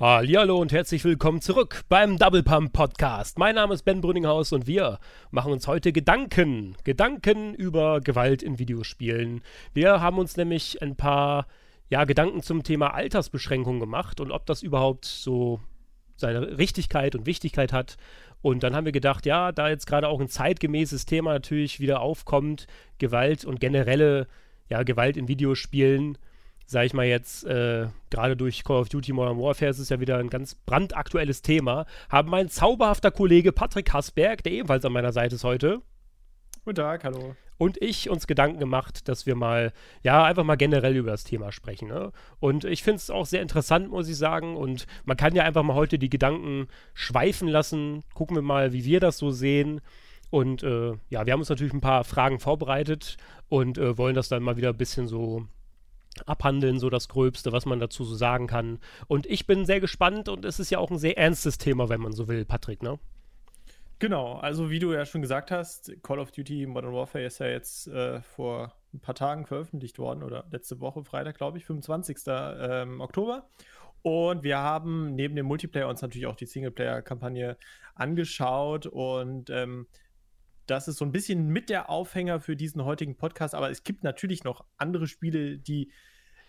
Hallo und herzlich willkommen zurück beim Double Pump Podcast. Mein Name ist Ben Brünninghaus und wir machen uns heute Gedanken, Gedanken über Gewalt in Videospielen. Wir haben uns nämlich ein paar ja, Gedanken zum Thema Altersbeschränkung gemacht und ob das überhaupt so seine Richtigkeit und Wichtigkeit hat. Und dann haben wir gedacht, ja, da jetzt gerade auch ein zeitgemäßes Thema natürlich wieder aufkommt, Gewalt und generelle ja, Gewalt in Videospielen, sage ich mal jetzt, äh, gerade durch Call of Duty Modern Warfare ist es ja wieder ein ganz brandaktuelles Thema, haben mein zauberhafter Kollege Patrick Hasberg, der ebenfalls an meiner Seite ist heute. Guten Tag, hallo. Und ich uns Gedanken gemacht, dass wir mal, ja, einfach mal generell über das Thema sprechen. Ne? Und ich finde es auch sehr interessant, muss ich sagen. Und man kann ja einfach mal heute die Gedanken schweifen lassen. Gucken wir mal, wie wir das so sehen. Und äh, ja, wir haben uns natürlich ein paar Fragen vorbereitet und äh, wollen das dann mal wieder ein bisschen so abhandeln, so das Gröbste, was man dazu so sagen kann. Und ich bin sehr gespannt und es ist ja auch ein sehr ernstes Thema, wenn man so will, Patrick, ne? Genau, also wie du ja schon gesagt hast, Call of Duty Modern Warfare ist ja jetzt äh, vor ein paar Tagen veröffentlicht worden oder letzte Woche, Freitag, glaube ich, 25. Ähm, Oktober. Und wir haben neben dem Multiplayer uns natürlich auch die Singleplayer-Kampagne angeschaut und ähm, das ist so ein bisschen mit der Aufhänger für diesen heutigen Podcast, aber es gibt natürlich noch andere Spiele, die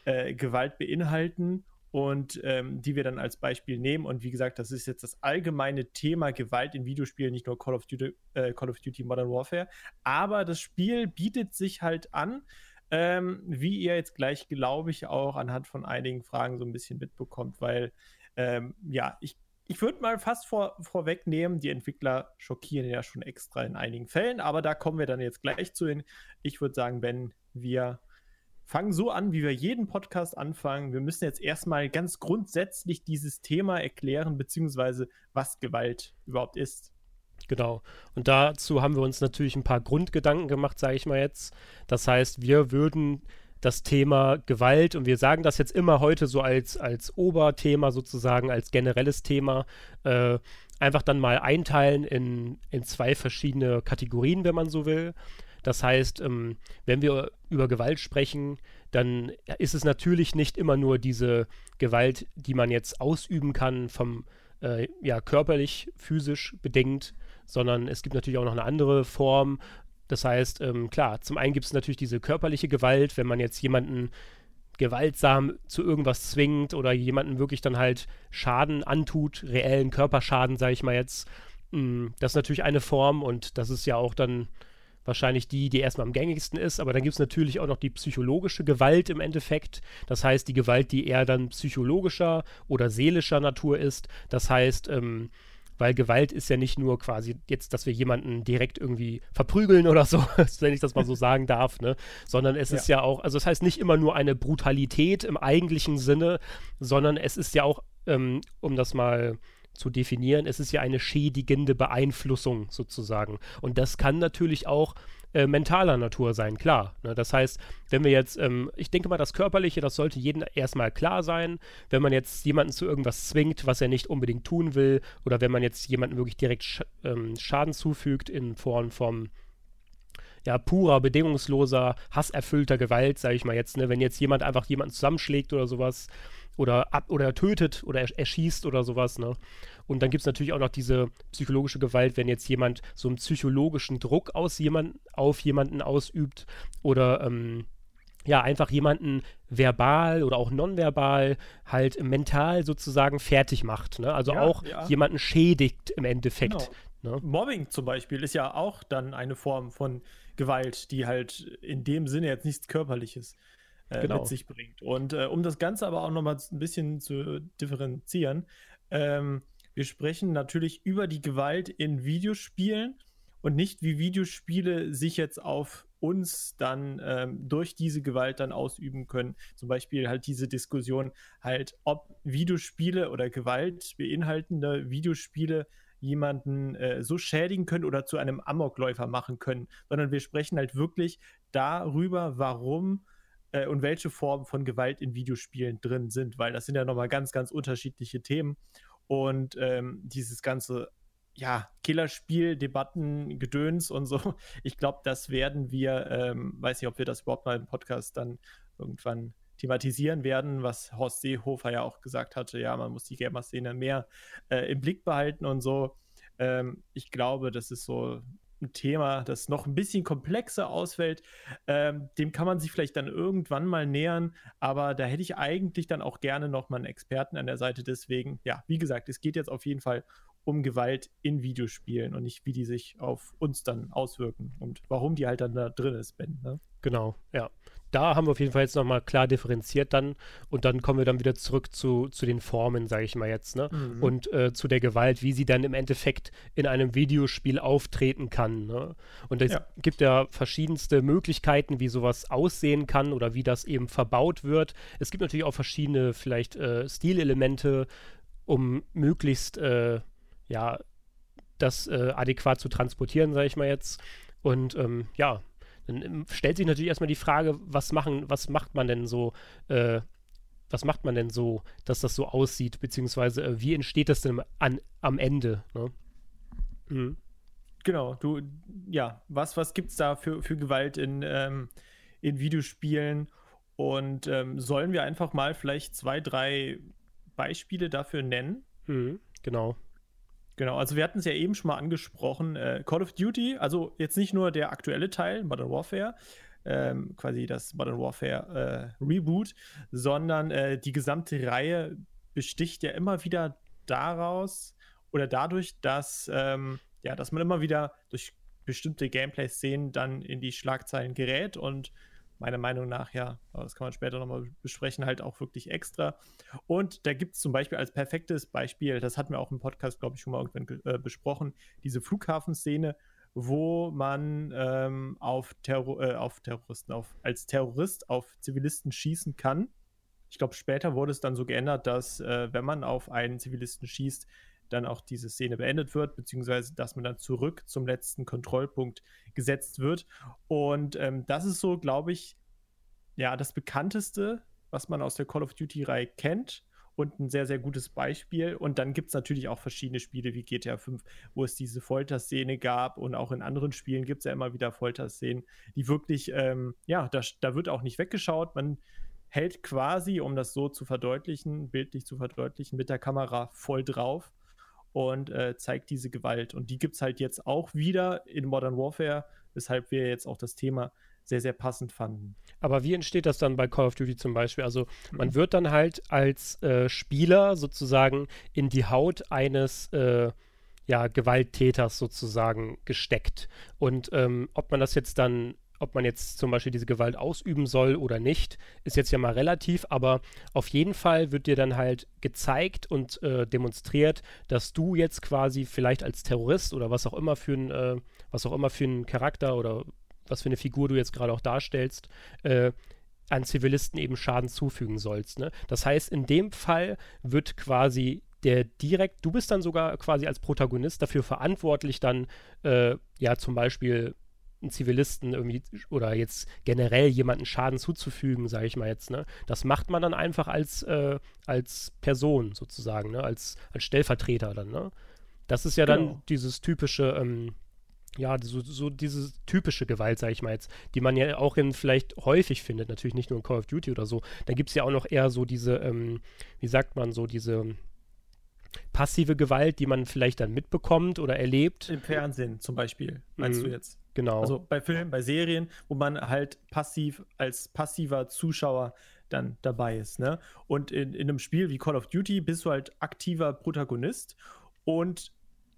äh, Gewalt beinhalten und ähm, die wir dann als Beispiel nehmen. Und wie gesagt, das ist jetzt das allgemeine Thema Gewalt in Videospielen, nicht nur Call of Duty, äh, Call of Duty Modern Warfare. Aber das Spiel bietet sich halt an, ähm, wie ihr jetzt gleich, glaube ich, auch anhand von einigen Fragen so ein bisschen mitbekommt, weil ähm, ja, ich ich würde mal fast vor, vorwegnehmen, die Entwickler schockieren ja schon extra in einigen Fällen, aber da kommen wir dann jetzt gleich zu hin. Ich würde sagen, Ben, wir fangen so an, wie wir jeden Podcast anfangen. Wir müssen jetzt erstmal ganz grundsätzlich dieses Thema erklären, beziehungsweise was Gewalt überhaupt ist. Genau. Und dazu haben wir uns natürlich ein paar Grundgedanken gemacht, sage ich mal jetzt. Das heißt, wir würden das Thema Gewalt und wir sagen das jetzt immer heute so als, als Oberthema sozusagen, als generelles Thema, äh, einfach dann mal einteilen in, in zwei verschiedene Kategorien, wenn man so will. Das heißt, ähm, wenn wir über Gewalt sprechen, dann ist es natürlich nicht immer nur diese Gewalt, die man jetzt ausüben kann, vom äh, ja, körperlich, physisch bedingt, sondern es gibt natürlich auch noch eine andere Form, das heißt, ähm, klar, zum einen gibt es natürlich diese körperliche Gewalt, wenn man jetzt jemanden gewaltsam zu irgendwas zwingt oder jemanden wirklich dann halt Schaden antut, reellen Körperschaden, sage ich mal jetzt. Mm, das ist natürlich eine Form und das ist ja auch dann wahrscheinlich die, die erstmal am gängigsten ist. Aber dann gibt es natürlich auch noch die psychologische Gewalt im Endeffekt. Das heißt, die Gewalt, die eher dann psychologischer oder seelischer Natur ist. Das heißt, ähm, weil Gewalt ist ja nicht nur quasi jetzt, dass wir jemanden direkt irgendwie verprügeln oder so, wenn ich das mal so sagen darf, ne? sondern es ja. ist ja auch, also es das heißt nicht immer nur eine Brutalität im eigentlichen Sinne, sondern es ist ja auch, ähm, um das mal zu definieren, es ist ja eine schädigende Beeinflussung sozusagen. Und das kann natürlich auch äh, mentaler Natur sein, klar. Ne? Das heißt, wenn wir jetzt, ähm, ich denke mal, das Körperliche, das sollte jedem erstmal klar sein. Wenn man jetzt jemanden zu irgendwas zwingt, was er nicht unbedingt tun will, oder wenn man jetzt jemanden wirklich direkt sch ähm, Schaden zufügt in Form von ja, purer, bedingungsloser, hasserfüllter Gewalt, sage ich mal jetzt, ne? wenn jetzt jemand einfach jemanden zusammenschlägt oder sowas, oder ab oder tötet oder erschießt oder sowas, ne? Und dann gibt es natürlich auch noch diese psychologische Gewalt, wenn jetzt jemand so einen psychologischen Druck aus jemand, auf jemanden ausübt oder ähm, ja, einfach jemanden verbal oder auch nonverbal halt mental sozusagen fertig macht. Ne? Also ja, auch ja. jemanden schädigt im Endeffekt. Genau. Ne? Mobbing zum Beispiel ist ja auch dann eine Form von Gewalt, die halt in dem Sinne jetzt nichts Körperliches äh, genau. mit sich bringt. Und äh, um das Ganze aber auch nochmal ein bisschen zu differenzieren, ähm, wir sprechen natürlich über die Gewalt in Videospielen und nicht wie Videospiele sich jetzt auf uns dann ähm, durch diese Gewalt dann ausüben können. Zum Beispiel halt diese Diskussion halt, ob Videospiele oder Gewalt beinhaltende Videospiele jemanden äh, so schädigen können oder zu einem Amokläufer machen können, sondern wir sprechen halt wirklich darüber, warum äh, und welche Formen von Gewalt in Videospielen drin sind, weil das sind ja nochmal ganz, ganz unterschiedliche Themen. Und ähm, dieses ganze, ja, Killerspiel, Debatten, Gedöns und so, ich glaube, das werden wir, ähm, weiß nicht, ob wir das überhaupt mal im Podcast dann irgendwann thematisieren werden, was Horst Seehofer ja auch gesagt hatte, ja, man muss die Gamer-Szene mehr äh, im Blick behalten und so. Ähm, ich glaube, das ist so ein Thema, das noch ein bisschen komplexer ausfällt. Ähm, dem kann man sich vielleicht dann irgendwann mal nähern, aber da hätte ich eigentlich dann auch gerne noch mal einen Experten an der Seite. Deswegen, ja, wie gesagt, es geht jetzt auf jeden Fall um Gewalt in Videospielen und nicht, wie die sich auf uns dann auswirken und warum die halt dann da drin ist, Ben. Ne? Genau, ja. Da haben wir auf jeden Fall jetzt nochmal klar differenziert dann und dann kommen wir dann wieder zurück zu, zu den Formen, sage ich mal jetzt, ne? Mhm. Und äh, zu der Gewalt, wie sie dann im Endeffekt in einem Videospiel auftreten kann. Ne? Und es ja. gibt ja verschiedenste Möglichkeiten, wie sowas aussehen kann oder wie das eben verbaut wird. Es gibt natürlich auch verschiedene vielleicht äh, Stilelemente, um möglichst äh, ja, das äh, adäquat zu transportieren, sage ich mal jetzt. Und ähm, ja, dann ähm, stellt sich natürlich erstmal die Frage, was machen, was macht man denn so, äh, was macht man denn so, dass das so aussieht, beziehungsweise äh, wie entsteht das denn an, am Ende? Ne? Mhm. Genau, du, ja, was, was gibt es da für, für Gewalt in, ähm, in Videospielen? Und ähm, sollen wir einfach mal vielleicht zwei, drei Beispiele dafür nennen? Mhm, genau. Genau, also wir hatten es ja eben schon mal angesprochen, äh, Call of Duty, also jetzt nicht nur der aktuelle Teil, Modern Warfare, ähm, quasi das Modern Warfare äh, Reboot, sondern äh, die gesamte Reihe besticht ja immer wieder daraus oder dadurch, dass, ähm, ja, dass man immer wieder durch bestimmte Gameplay-Szenen dann in die Schlagzeilen gerät und meiner Meinung nach, ja, aber das kann man später nochmal besprechen, halt auch wirklich extra. Und da gibt es zum Beispiel als perfektes Beispiel, das hatten wir auch im Podcast, glaube ich, schon mal irgendwann äh, besprochen, diese Flughafenszene, wo man ähm, auf, Terror äh, auf Terroristen, auf, als Terrorist auf Zivilisten schießen kann. Ich glaube, später wurde es dann so geändert, dass äh, wenn man auf einen Zivilisten schießt, dann auch diese Szene beendet wird, beziehungsweise dass man dann zurück zum letzten Kontrollpunkt gesetzt wird. Und ähm, das ist so, glaube ich, ja, das bekannteste, was man aus der Call of Duty-Reihe kennt und ein sehr, sehr gutes Beispiel. Und dann gibt es natürlich auch verschiedene Spiele wie GTA 5, wo es diese Folterszene gab und auch in anderen Spielen gibt es ja immer wieder Folterszenen, die wirklich, ähm, ja, da, da wird auch nicht weggeschaut. Man hält quasi, um das so zu verdeutlichen, bildlich zu verdeutlichen, mit der Kamera voll drauf und äh, zeigt diese Gewalt. Und die gibt es halt jetzt auch wieder in Modern Warfare, weshalb wir jetzt auch das Thema sehr, sehr passend fanden. Aber wie entsteht das dann bei Call of Duty zum Beispiel? Also man mhm. wird dann halt als äh, Spieler sozusagen in die Haut eines äh, ja, Gewalttäters sozusagen gesteckt. Und ähm, ob man das jetzt dann ob man jetzt zum Beispiel diese Gewalt ausüben soll oder nicht, ist jetzt ja mal relativ, aber auf jeden Fall wird dir dann halt gezeigt und äh, demonstriert, dass du jetzt quasi vielleicht als Terrorist oder was auch immer für ein, äh, was auch immer für ein Charakter oder was für eine Figur du jetzt gerade auch darstellst, äh, an Zivilisten eben Schaden zufügen sollst. Ne? Das heißt, in dem Fall wird quasi der direkt, du bist dann sogar quasi als Protagonist dafür verantwortlich, dann äh, ja zum Beispiel einen Zivilisten irgendwie oder jetzt generell jemanden Schaden zuzufügen, sage ich mal jetzt, ne? Das macht man dann einfach als, äh, als Person sozusagen, ne? Als, als Stellvertreter dann, ne? Das ist ja genau. dann dieses typische, ähm, ja, so, so diese typische Gewalt, sage ich mal jetzt, die man ja auch in vielleicht häufig findet, natürlich nicht nur in Call of Duty oder so. Dann gibt es ja auch noch eher so diese, ähm, wie sagt man, so diese passive Gewalt, die man vielleicht dann mitbekommt oder erlebt. Im Fernsehen zum Beispiel, meinst mhm. du jetzt? Genau. Also bei Filmen, bei Serien, wo man halt passiv als passiver Zuschauer dann dabei ist. Ne? Und in, in einem Spiel wie Call of Duty bist du halt aktiver Protagonist und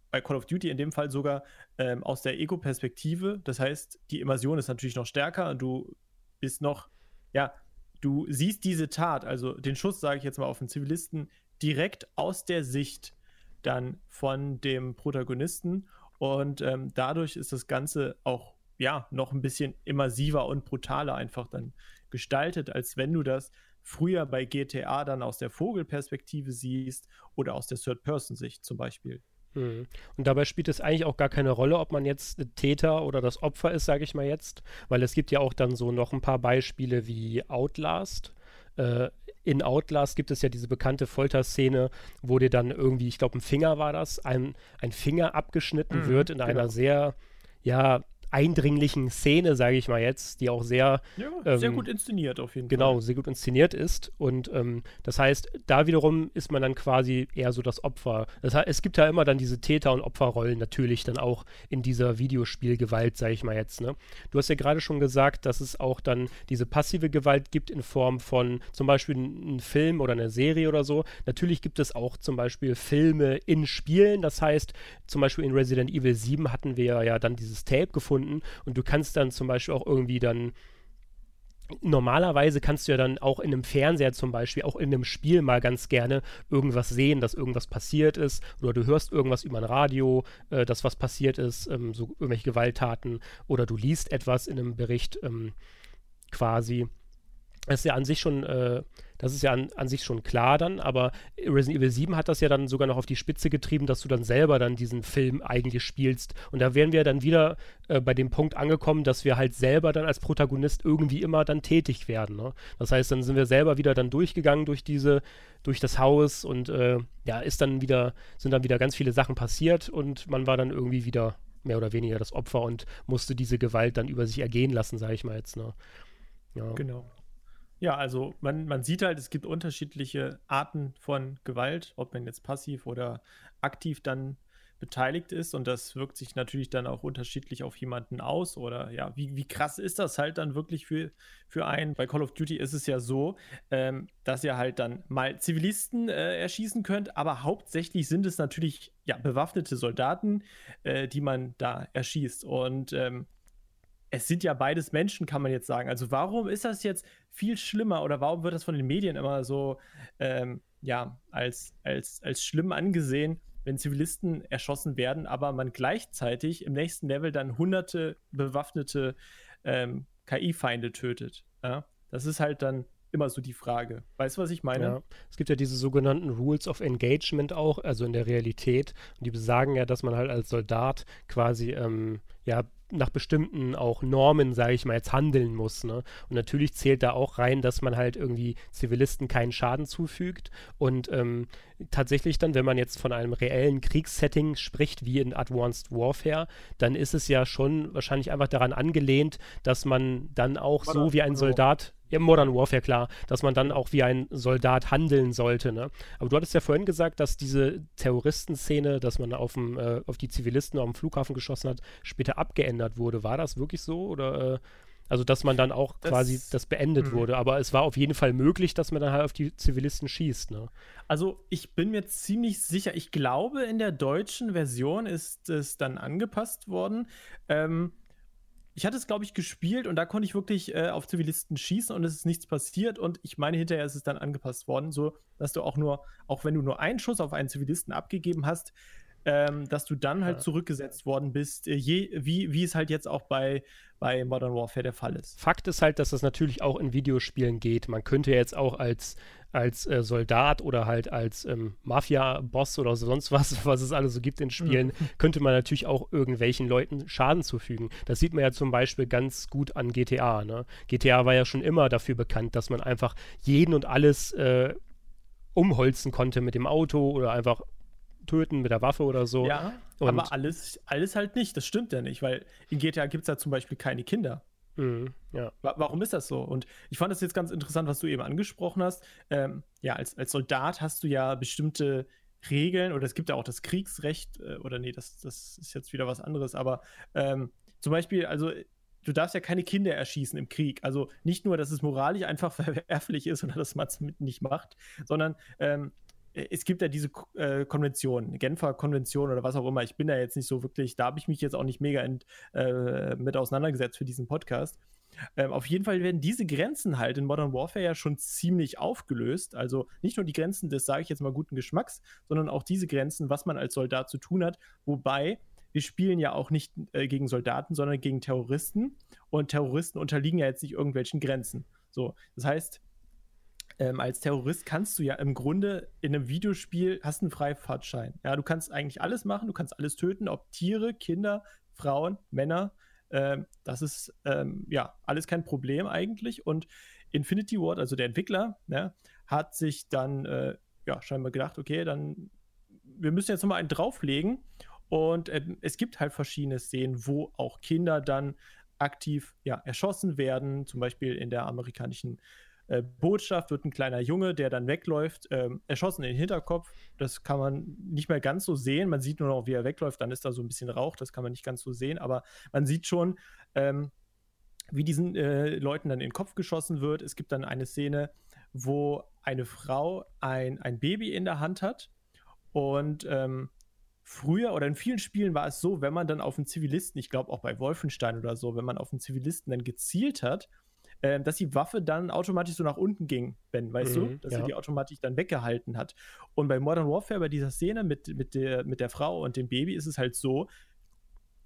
bei Call of Duty in dem Fall sogar ähm, aus der Ego-Perspektive. Das heißt, die Immersion ist natürlich noch stärker. Du bist noch, ja, du siehst diese Tat, also den Schuss, sage ich jetzt mal, auf den Zivilisten direkt aus der Sicht dann von dem Protagonisten und ähm, dadurch ist das Ganze auch ja noch ein bisschen immersiver und brutaler einfach dann gestaltet, als wenn du das früher bei GTA dann aus der Vogelperspektive siehst oder aus der Third-Person-Sicht zum Beispiel. Mhm. Und dabei spielt es eigentlich auch gar keine Rolle, ob man jetzt Täter oder das Opfer ist, sage ich mal jetzt, weil es gibt ja auch dann so noch ein paar Beispiele wie Outlast. Äh, in Outlast gibt es ja diese bekannte Folterszene, wo dir dann irgendwie, ich glaube, ein Finger war das, ein, ein Finger abgeschnitten mhm, wird in genau. einer sehr, ja, eindringlichen Szene, sage ich mal jetzt, die auch sehr, ja, sehr ähm, gut inszeniert auf jeden genau, Fall. Genau, sehr gut inszeniert ist. Und ähm, das heißt, da wiederum ist man dann quasi eher so das Opfer. Das heißt, es gibt ja immer dann diese Täter- und Opferrollen natürlich dann auch in dieser Videospielgewalt, sage ich mal jetzt. Ne? Du hast ja gerade schon gesagt, dass es auch dann diese passive Gewalt gibt in Form von zum Beispiel einem Film oder einer Serie oder so. Natürlich gibt es auch zum Beispiel Filme in Spielen. Das heißt, zum Beispiel in Resident Evil 7 hatten wir ja dann dieses Tape gefunden und du kannst dann zum Beispiel auch irgendwie dann normalerweise kannst du ja dann auch in einem Fernseher zum Beispiel, auch in einem Spiel mal ganz gerne irgendwas sehen, dass irgendwas passiert ist. Oder du hörst irgendwas über ein Radio, äh, dass was passiert ist, ähm, so irgendwelche Gewalttaten. Oder du liest etwas in einem Bericht ähm, quasi. Das ist ja an sich schon, äh, das ist ja an, an, sich schon klar dann, aber Resident Evil 7 hat das ja dann sogar noch auf die Spitze getrieben, dass du dann selber dann diesen Film eigentlich spielst. Und da wären wir dann wieder äh, bei dem Punkt angekommen, dass wir halt selber dann als Protagonist irgendwie immer dann tätig werden. Ne? Das heißt, dann sind wir selber wieder dann durchgegangen durch diese, durch das Haus und äh, ja, ist dann wieder, sind dann wieder ganz viele Sachen passiert und man war dann irgendwie wieder mehr oder weniger das Opfer und musste diese Gewalt dann über sich ergehen lassen, sage ich mal jetzt. Ne? Ja. Genau. Ja, also man, man sieht halt, es gibt unterschiedliche Arten von Gewalt, ob man jetzt passiv oder aktiv dann beteiligt ist. Und das wirkt sich natürlich dann auch unterschiedlich auf jemanden aus. Oder ja, wie, wie krass ist das halt dann wirklich für, für einen? Bei Call of Duty ist es ja so, ähm, dass ihr halt dann mal Zivilisten äh, erschießen könnt, aber hauptsächlich sind es natürlich ja bewaffnete Soldaten, äh, die man da erschießt. Und ähm, es sind ja beides Menschen, kann man jetzt sagen. Also warum ist das jetzt viel schlimmer oder warum wird das von den Medien immer so ähm, ja, als, als, als schlimm angesehen, wenn Zivilisten erschossen werden, aber man gleichzeitig im nächsten Level dann hunderte bewaffnete ähm, KI-Feinde tötet. Ja? Das ist halt dann immer so die Frage. Weißt du, was ich meine? Ja. Es gibt ja diese sogenannten Rules of Engagement auch, also in der Realität. Und die besagen ja, dass man halt als Soldat quasi ähm, ja nach bestimmten auch Normen, sage ich mal, jetzt handeln muss. Ne? Und natürlich zählt da auch rein, dass man halt irgendwie Zivilisten keinen Schaden zufügt. Und ähm, tatsächlich dann, wenn man jetzt von einem reellen Kriegssetting spricht, wie in Advanced Warfare, dann ist es ja schon wahrscheinlich einfach daran angelehnt, dass man dann auch so wie ein Soldat ja, Modern Warfare, klar, dass man dann auch wie ein Soldat handeln sollte. Ne? Aber du hattest ja vorhin gesagt, dass diese Terroristenszene, dass man auf, dem, äh, auf die Zivilisten auf dem Flughafen geschossen hat, später abgeändert wurde. War das wirklich so? Oder äh, also dass man dann auch das, quasi das beendet mh. wurde. Aber es war auf jeden Fall möglich, dass man dann halt auf die Zivilisten schießt. Ne? Also ich bin mir ziemlich sicher, ich glaube, in der deutschen Version ist es dann angepasst worden. Ähm, ich hatte es, glaube ich, gespielt und da konnte ich wirklich äh, auf Zivilisten schießen und es ist nichts passiert. Und ich meine, hinterher ist es dann angepasst worden, so dass du auch nur, auch wenn du nur einen Schuss auf einen Zivilisten abgegeben hast, ähm, dass du dann halt ja. zurückgesetzt worden bist, äh, je, wie, wie es halt jetzt auch bei, bei Modern Warfare der Fall ist. Fakt ist halt, dass das natürlich auch in Videospielen geht. Man könnte jetzt auch als, als äh, Soldat oder halt als ähm, Mafia-Boss oder sonst was, was es alles so gibt in Spielen, mhm. könnte man natürlich auch irgendwelchen Leuten Schaden zufügen. Das sieht man ja zum Beispiel ganz gut an GTA. Ne? GTA war ja schon immer dafür bekannt, dass man einfach jeden und alles äh, umholzen konnte mit dem Auto oder einfach töten mit der Waffe oder so. Ja, und aber alles, alles halt nicht. Das stimmt ja nicht, weil in GTA gibt es ja zum Beispiel keine Kinder. Mhm, ja. Warum ist das so? Und ich fand das jetzt ganz interessant, was du eben angesprochen hast. Ähm, ja, als, als Soldat hast du ja bestimmte Regeln oder es gibt ja auch das Kriegsrecht äh, oder nee, das, das ist jetzt wieder was anderes, aber ähm, zum Beispiel, also du darfst ja keine Kinder erschießen im Krieg. Also nicht nur, dass es moralisch einfach verwerflich ist oder dass man es nicht macht, sondern ähm, äh, es gibt ja diese äh, Konvention, Genfer Konvention oder was auch immer. Ich bin da jetzt nicht so wirklich, da habe ich mich jetzt auch nicht mega ent, äh, mit auseinandergesetzt für diesen Podcast. Ähm, auf jeden Fall werden diese Grenzen halt in Modern Warfare ja schon ziemlich aufgelöst. Also nicht nur die Grenzen des, sage ich jetzt mal, guten Geschmacks, sondern auch diese Grenzen, was man als Soldat zu tun hat. Wobei wir spielen ja auch nicht äh, gegen Soldaten, sondern gegen Terroristen. Und Terroristen unterliegen ja jetzt nicht irgendwelchen Grenzen. So, das heißt, ähm, als Terrorist kannst du ja im Grunde in einem Videospiel hast einen Freifahrtschein. Ja, du kannst eigentlich alles machen, du kannst alles töten, ob Tiere, Kinder, Frauen, Männer. Ähm, das ist ähm, ja alles kein Problem eigentlich. Und Infinity Ward, also der Entwickler, ne, hat sich dann äh, ja scheinbar gedacht, okay, dann wir müssen jetzt nochmal einen drauflegen Und ähm, es gibt halt verschiedene Szenen, wo auch Kinder dann aktiv ja, erschossen werden. Zum Beispiel in der amerikanischen äh, Botschaft wird ein kleiner Junge, der dann wegläuft, ähm, erschossen in den Hinterkopf. Das kann man nicht mehr ganz so sehen. Man sieht nur noch, wie er wegläuft. Dann ist da so ein bisschen Rauch. Das kann man nicht ganz so sehen. Aber man sieht schon, ähm, wie diesen äh, Leuten dann in den Kopf geschossen wird. Es gibt dann eine Szene, wo eine Frau ein, ein Baby in der Hand hat und ähm, früher oder in vielen Spielen war es so, wenn man dann auf einen Zivilisten, ich glaube auch bei Wolfenstein oder so, wenn man auf einen Zivilisten dann gezielt hat, äh, dass die Waffe dann automatisch so nach unten ging, Ben, weißt mhm, du? Dass ja. sie die automatisch dann weggehalten hat. Und bei Modern Warfare, bei dieser Szene mit, mit, der, mit der Frau und dem Baby, ist es halt so,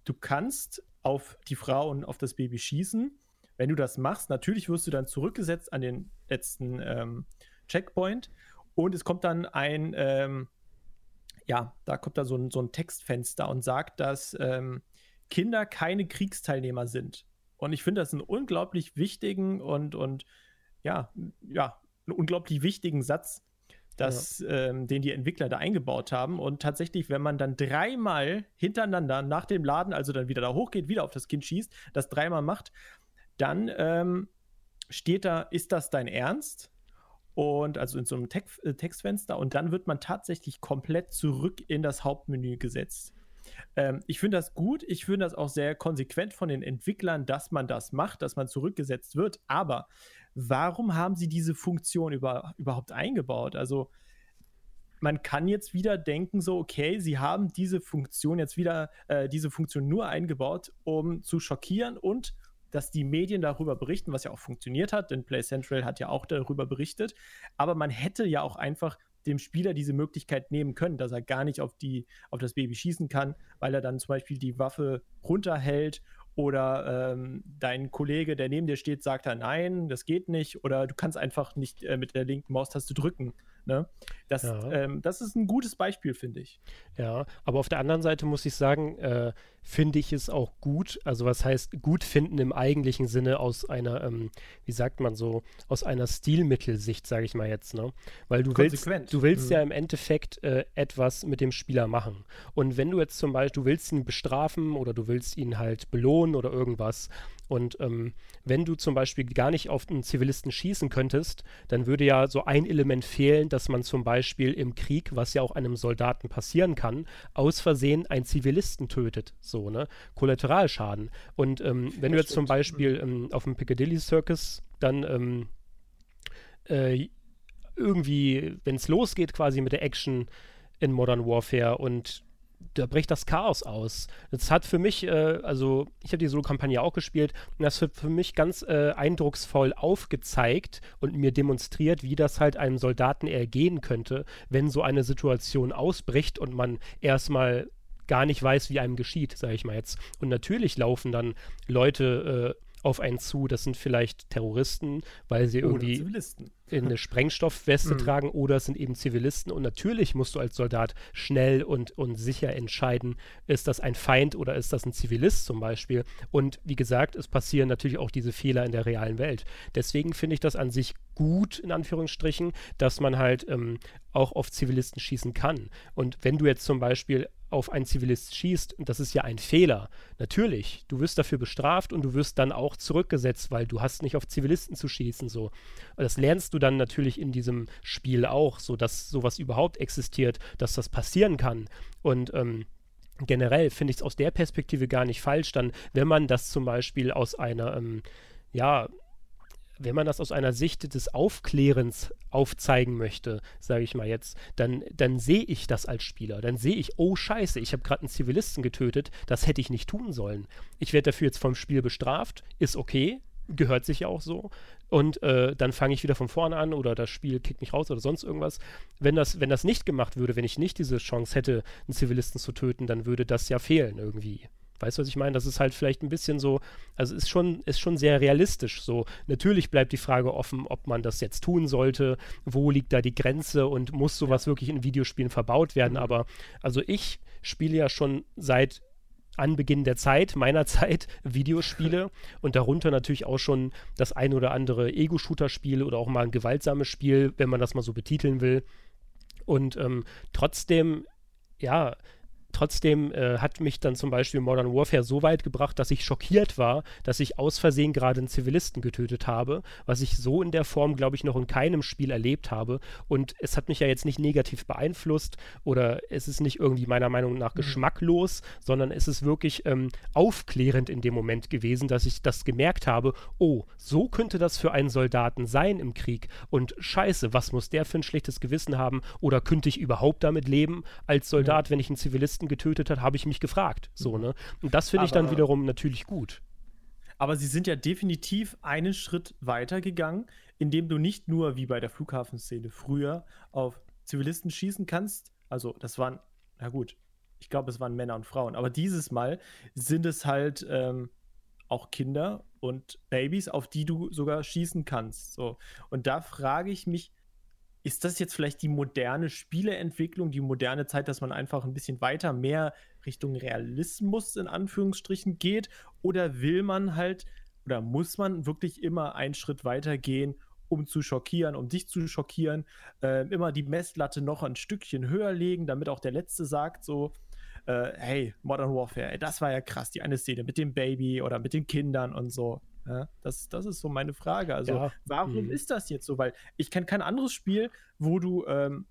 du kannst auf die Frau und auf das Baby schießen. Wenn du das machst, natürlich wirst du dann zurückgesetzt an den letzten ähm, Checkpoint und es kommt dann ein, ähm, ja, da kommt dann so ein, so ein Textfenster und sagt, dass ähm, Kinder keine Kriegsteilnehmer sind. Und ich finde das einen unglaublich wichtigen und, und ja, ja, einen unglaublich wichtigen Satz, dass, ja. ähm, den die Entwickler da eingebaut haben. Und tatsächlich, wenn man dann dreimal hintereinander nach dem Laden, also dann wieder da hochgeht, wieder auf das Kind schießt, das dreimal macht, dann ähm, steht da, ist das dein Ernst? Und also in so einem Text, äh, Textfenster und dann wird man tatsächlich komplett zurück in das Hauptmenü gesetzt. Ähm, ich finde das gut. Ich finde das auch sehr konsequent von den Entwicklern, dass man das macht, dass man zurückgesetzt wird. Aber warum haben sie diese Funktion über, überhaupt eingebaut? Also man kann jetzt wieder denken, so, okay, sie haben diese Funktion jetzt wieder, äh, diese Funktion nur eingebaut, um zu schockieren und dass die Medien darüber berichten, was ja auch funktioniert hat, denn Play Central hat ja auch darüber berichtet. Aber man hätte ja auch einfach dem Spieler diese Möglichkeit nehmen können, dass er gar nicht auf, die, auf das Baby schießen kann, weil er dann zum Beispiel die Waffe runterhält oder ähm, dein Kollege, der neben dir steht, sagt dann, nein, das geht nicht oder du kannst einfach nicht äh, mit der linken Maustaste drücken. Ne? Das, ja. ähm, das ist ein gutes Beispiel, finde ich. Ja, aber auf der anderen Seite muss ich sagen, äh, finde ich es auch gut. Also was heißt gut finden im eigentlichen Sinne aus einer, ähm, wie sagt man so, aus einer Stilmittelsicht, sage ich mal jetzt, ne? Weil du willst, du willst mhm. ja im Endeffekt äh, etwas mit dem Spieler machen. Und wenn du jetzt zum Beispiel, du willst ihn bestrafen oder du willst ihn halt belohnen oder irgendwas, und ähm, wenn du zum Beispiel gar nicht auf einen Zivilisten schießen könntest, dann würde ja so ein Element fehlen, dass man zum Beispiel im Krieg, was ja auch einem Soldaten passieren kann, aus Versehen einen Zivilisten tötet. So, ne? Kollateralschaden. Und ähm, wenn du jetzt zum Beispiel ähm, auf dem Piccadilly Circus dann ähm, äh, irgendwie, wenn es losgeht quasi mit der Action in Modern Warfare und da bricht das Chaos aus. Das hat für mich, äh, also ich habe die Solo-Kampagne auch gespielt, und das wird für mich ganz äh, eindrucksvoll aufgezeigt und mir demonstriert, wie das halt einem Soldaten ergehen könnte, wenn so eine Situation ausbricht und man erstmal gar nicht weiß, wie einem geschieht, sage ich mal jetzt. Und natürlich laufen dann Leute äh, auf einen zu. Das sind vielleicht Terroristen, weil sie irgendwie in eine Sprengstoffweste mhm. tragen oder es sind eben Zivilisten. Und natürlich musst du als Soldat schnell und, und sicher entscheiden, ist das ein Feind oder ist das ein Zivilist zum Beispiel. Und wie gesagt, es passieren natürlich auch diese Fehler in der realen Welt. Deswegen finde ich das an sich gut, in Anführungsstrichen, dass man halt ähm, auch auf Zivilisten schießen kann. Und wenn du jetzt zum Beispiel auf einen Zivilist schießt, das ist ja ein Fehler. Natürlich, du wirst dafür bestraft und du wirst dann auch zurückgesetzt, weil du hast nicht auf Zivilisten zu schießen so. Das lernst du dann natürlich in diesem Spiel auch, so dass sowas überhaupt existiert, dass das passieren kann. Und ähm, generell finde ich es aus der Perspektive gar nicht falsch, dann, wenn man das zum Beispiel aus einer ähm, ja, wenn man das aus einer Sicht des Aufklärens aufzeigen möchte, sage ich mal jetzt, dann, dann sehe ich das als Spieler. Dann sehe ich, oh scheiße, ich habe gerade einen Zivilisten getötet, das hätte ich nicht tun sollen. Ich werde dafür jetzt vom Spiel bestraft, ist okay, gehört sich ja auch so. Und äh, dann fange ich wieder von vorne an oder das Spiel kickt mich raus oder sonst irgendwas. Wenn das, wenn das nicht gemacht würde, wenn ich nicht diese Chance hätte, einen Zivilisten zu töten, dann würde das ja fehlen irgendwie. Weißt du, was ich meine? Das ist halt vielleicht ein bisschen so, also ist schon, ist schon sehr realistisch so. Natürlich bleibt die Frage offen, ob man das jetzt tun sollte, wo liegt da die Grenze und muss sowas wirklich in Videospielen verbaut werden. Mhm. Aber also ich spiele ja schon seit Anbeginn der Zeit, meiner Zeit, Videospiele und darunter natürlich auch schon das ein oder andere Ego-Shooter-Spiel oder auch mal ein gewaltsames Spiel, wenn man das mal so betiteln will. Und ähm, trotzdem, ja, trotzdem äh, hat mich dann zum Beispiel Modern Warfare so weit gebracht, dass ich schockiert war, dass ich aus Versehen gerade einen Zivilisten getötet habe, was ich so in der Form, glaube ich, noch in keinem Spiel erlebt habe. Und es hat mich ja jetzt nicht negativ beeinflusst oder es ist nicht irgendwie meiner Meinung nach mhm. geschmacklos, sondern es ist wirklich ähm, aufklärend in dem Moment gewesen, dass ich das gemerkt habe, oh, so könnte das für einen Soldaten sein im Krieg. Und scheiße, was muss der für ein schlechtes Gewissen haben? Oder könnte ich überhaupt damit leben als Soldat, ja. wenn ich einen Zivilisten getötet habe, habe ich mich gefragt. So, mhm. ne? Und das finde ich dann wiederum natürlich gut. Aber sie sind ja definitiv einen Schritt weiter gegangen, indem du nicht nur wie bei der Flughafenszene früher auf Zivilisten schießen kannst. Also, das waren, na gut, ich glaube, es waren Männer und Frauen. Aber dieses Mal sind es halt ähm, auch Kinder und Babys, auf die du sogar schießen kannst. So. Und da frage ich mich, ist das jetzt vielleicht die moderne Spieleentwicklung, die moderne Zeit, dass man einfach ein bisschen weiter mehr Richtung Realismus in Anführungsstrichen geht? Oder will man halt oder muss man wirklich immer einen Schritt weiter gehen, um zu schockieren, um dich zu schockieren, äh, immer die Messlatte noch ein Stückchen höher legen, damit auch der Letzte sagt, so, äh, hey, Modern Warfare, ey, das war ja krass, die eine Szene mit dem Baby oder mit den Kindern und so. Ja, das, das ist so meine Frage. Also, ja. warum mhm. ist das jetzt so? Weil ich kenne kein anderes Spiel, wo du ähm,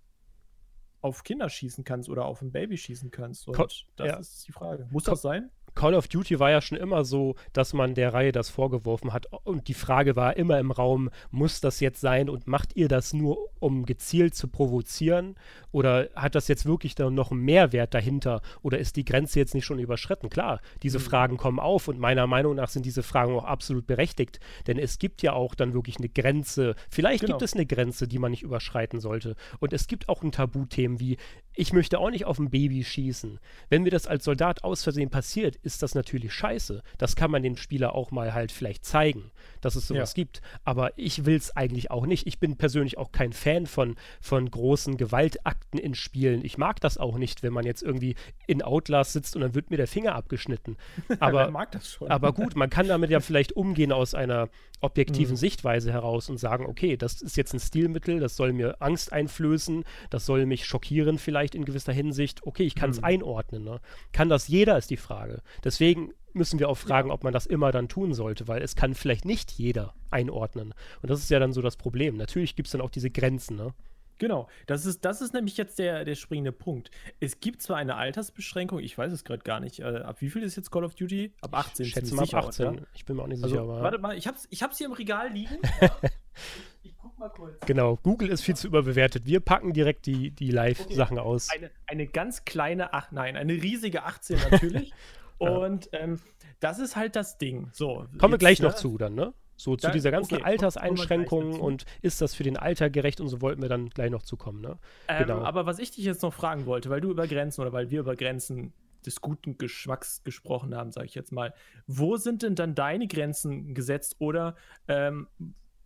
auf Kinder schießen kannst oder auf ein Baby schießen kannst. Und Ko das ja. ist die Frage. Muss Ko das sein? Call of Duty war ja schon immer so, dass man der Reihe das vorgeworfen hat. Und die Frage war immer im Raum, muss das jetzt sein und macht ihr das nur, um gezielt zu provozieren? Oder hat das jetzt wirklich dann noch einen Mehrwert dahinter? Oder ist die Grenze jetzt nicht schon überschritten? Klar, diese mhm. Fragen kommen auf und meiner Meinung nach sind diese Fragen auch absolut berechtigt. Denn es gibt ja auch dann wirklich eine Grenze. Vielleicht genau. gibt es eine Grenze, die man nicht überschreiten sollte. Und es gibt auch ein Tabuthemen wie, ich möchte auch nicht auf ein Baby schießen. Wenn mir das als Soldat aus Versehen passiert, ist das natürlich scheiße. Das kann man dem Spieler auch mal halt vielleicht zeigen, dass es sowas ja. gibt. Aber ich will es eigentlich auch nicht. Ich bin persönlich auch kein Fan von, von großen Gewaltakten in Spielen. Ich mag das auch nicht, wenn man jetzt irgendwie in Outlast sitzt und dann wird mir der Finger abgeschnitten. Aber, mag das schon. aber gut, man kann damit ja vielleicht umgehen aus einer objektiven mhm. Sichtweise heraus und sagen, okay, das ist jetzt ein Stilmittel, das soll mir Angst einflößen, das soll mich schockieren vielleicht in gewisser Hinsicht. Okay, ich kann es mhm. einordnen. Ne? Kann das jeder, ist die Frage. Deswegen müssen wir auch fragen, ob man das immer dann tun sollte, weil es kann vielleicht nicht jeder einordnen. Und das ist ja dann so das Problem. Natürlich gibt es dann auch diese Grenzen, ne? Genau, das ist, das ist nämlich jetzt der, der springende Punkt. Es gibt zwar eine Altersbeschränkung, ich weiß es gerade gar nicht. Äh, ab wie viel ist jetzt Call of Duty? Ab 18. Ich schätze mal ab 18. Oder? Ich bin mir auch nicht also, sicher. Aber warte mal, ich hab's, ich hab's hier im Regal liegen. ich, guck mal kurz. Genau, Google ist viel zu überbewertet. Wir packen direkt die, die Live-Sachen okay. aus. Eine, eine ganz kleine, ach nein, eine riesige 18 natürlich. Und ähm, das ist halt das Ding. So, Kommen wir gleich ne? noch zu dann, ne? So zu da, dieser ganzen okay, Alterseinschränkung und ist das für den Alter gerecht und so wollten wir dann gleich noch zukommen, ne? Ähm, genau. Aber was ich dich jetzt noch fragen wollte, weil du über Grenzen oder weil wir über Grenzen des guten Geschmacks gesprochen haben, sage ich jetzt mal, wo sind denn dann deine Grenzen gesetzt oder ähm,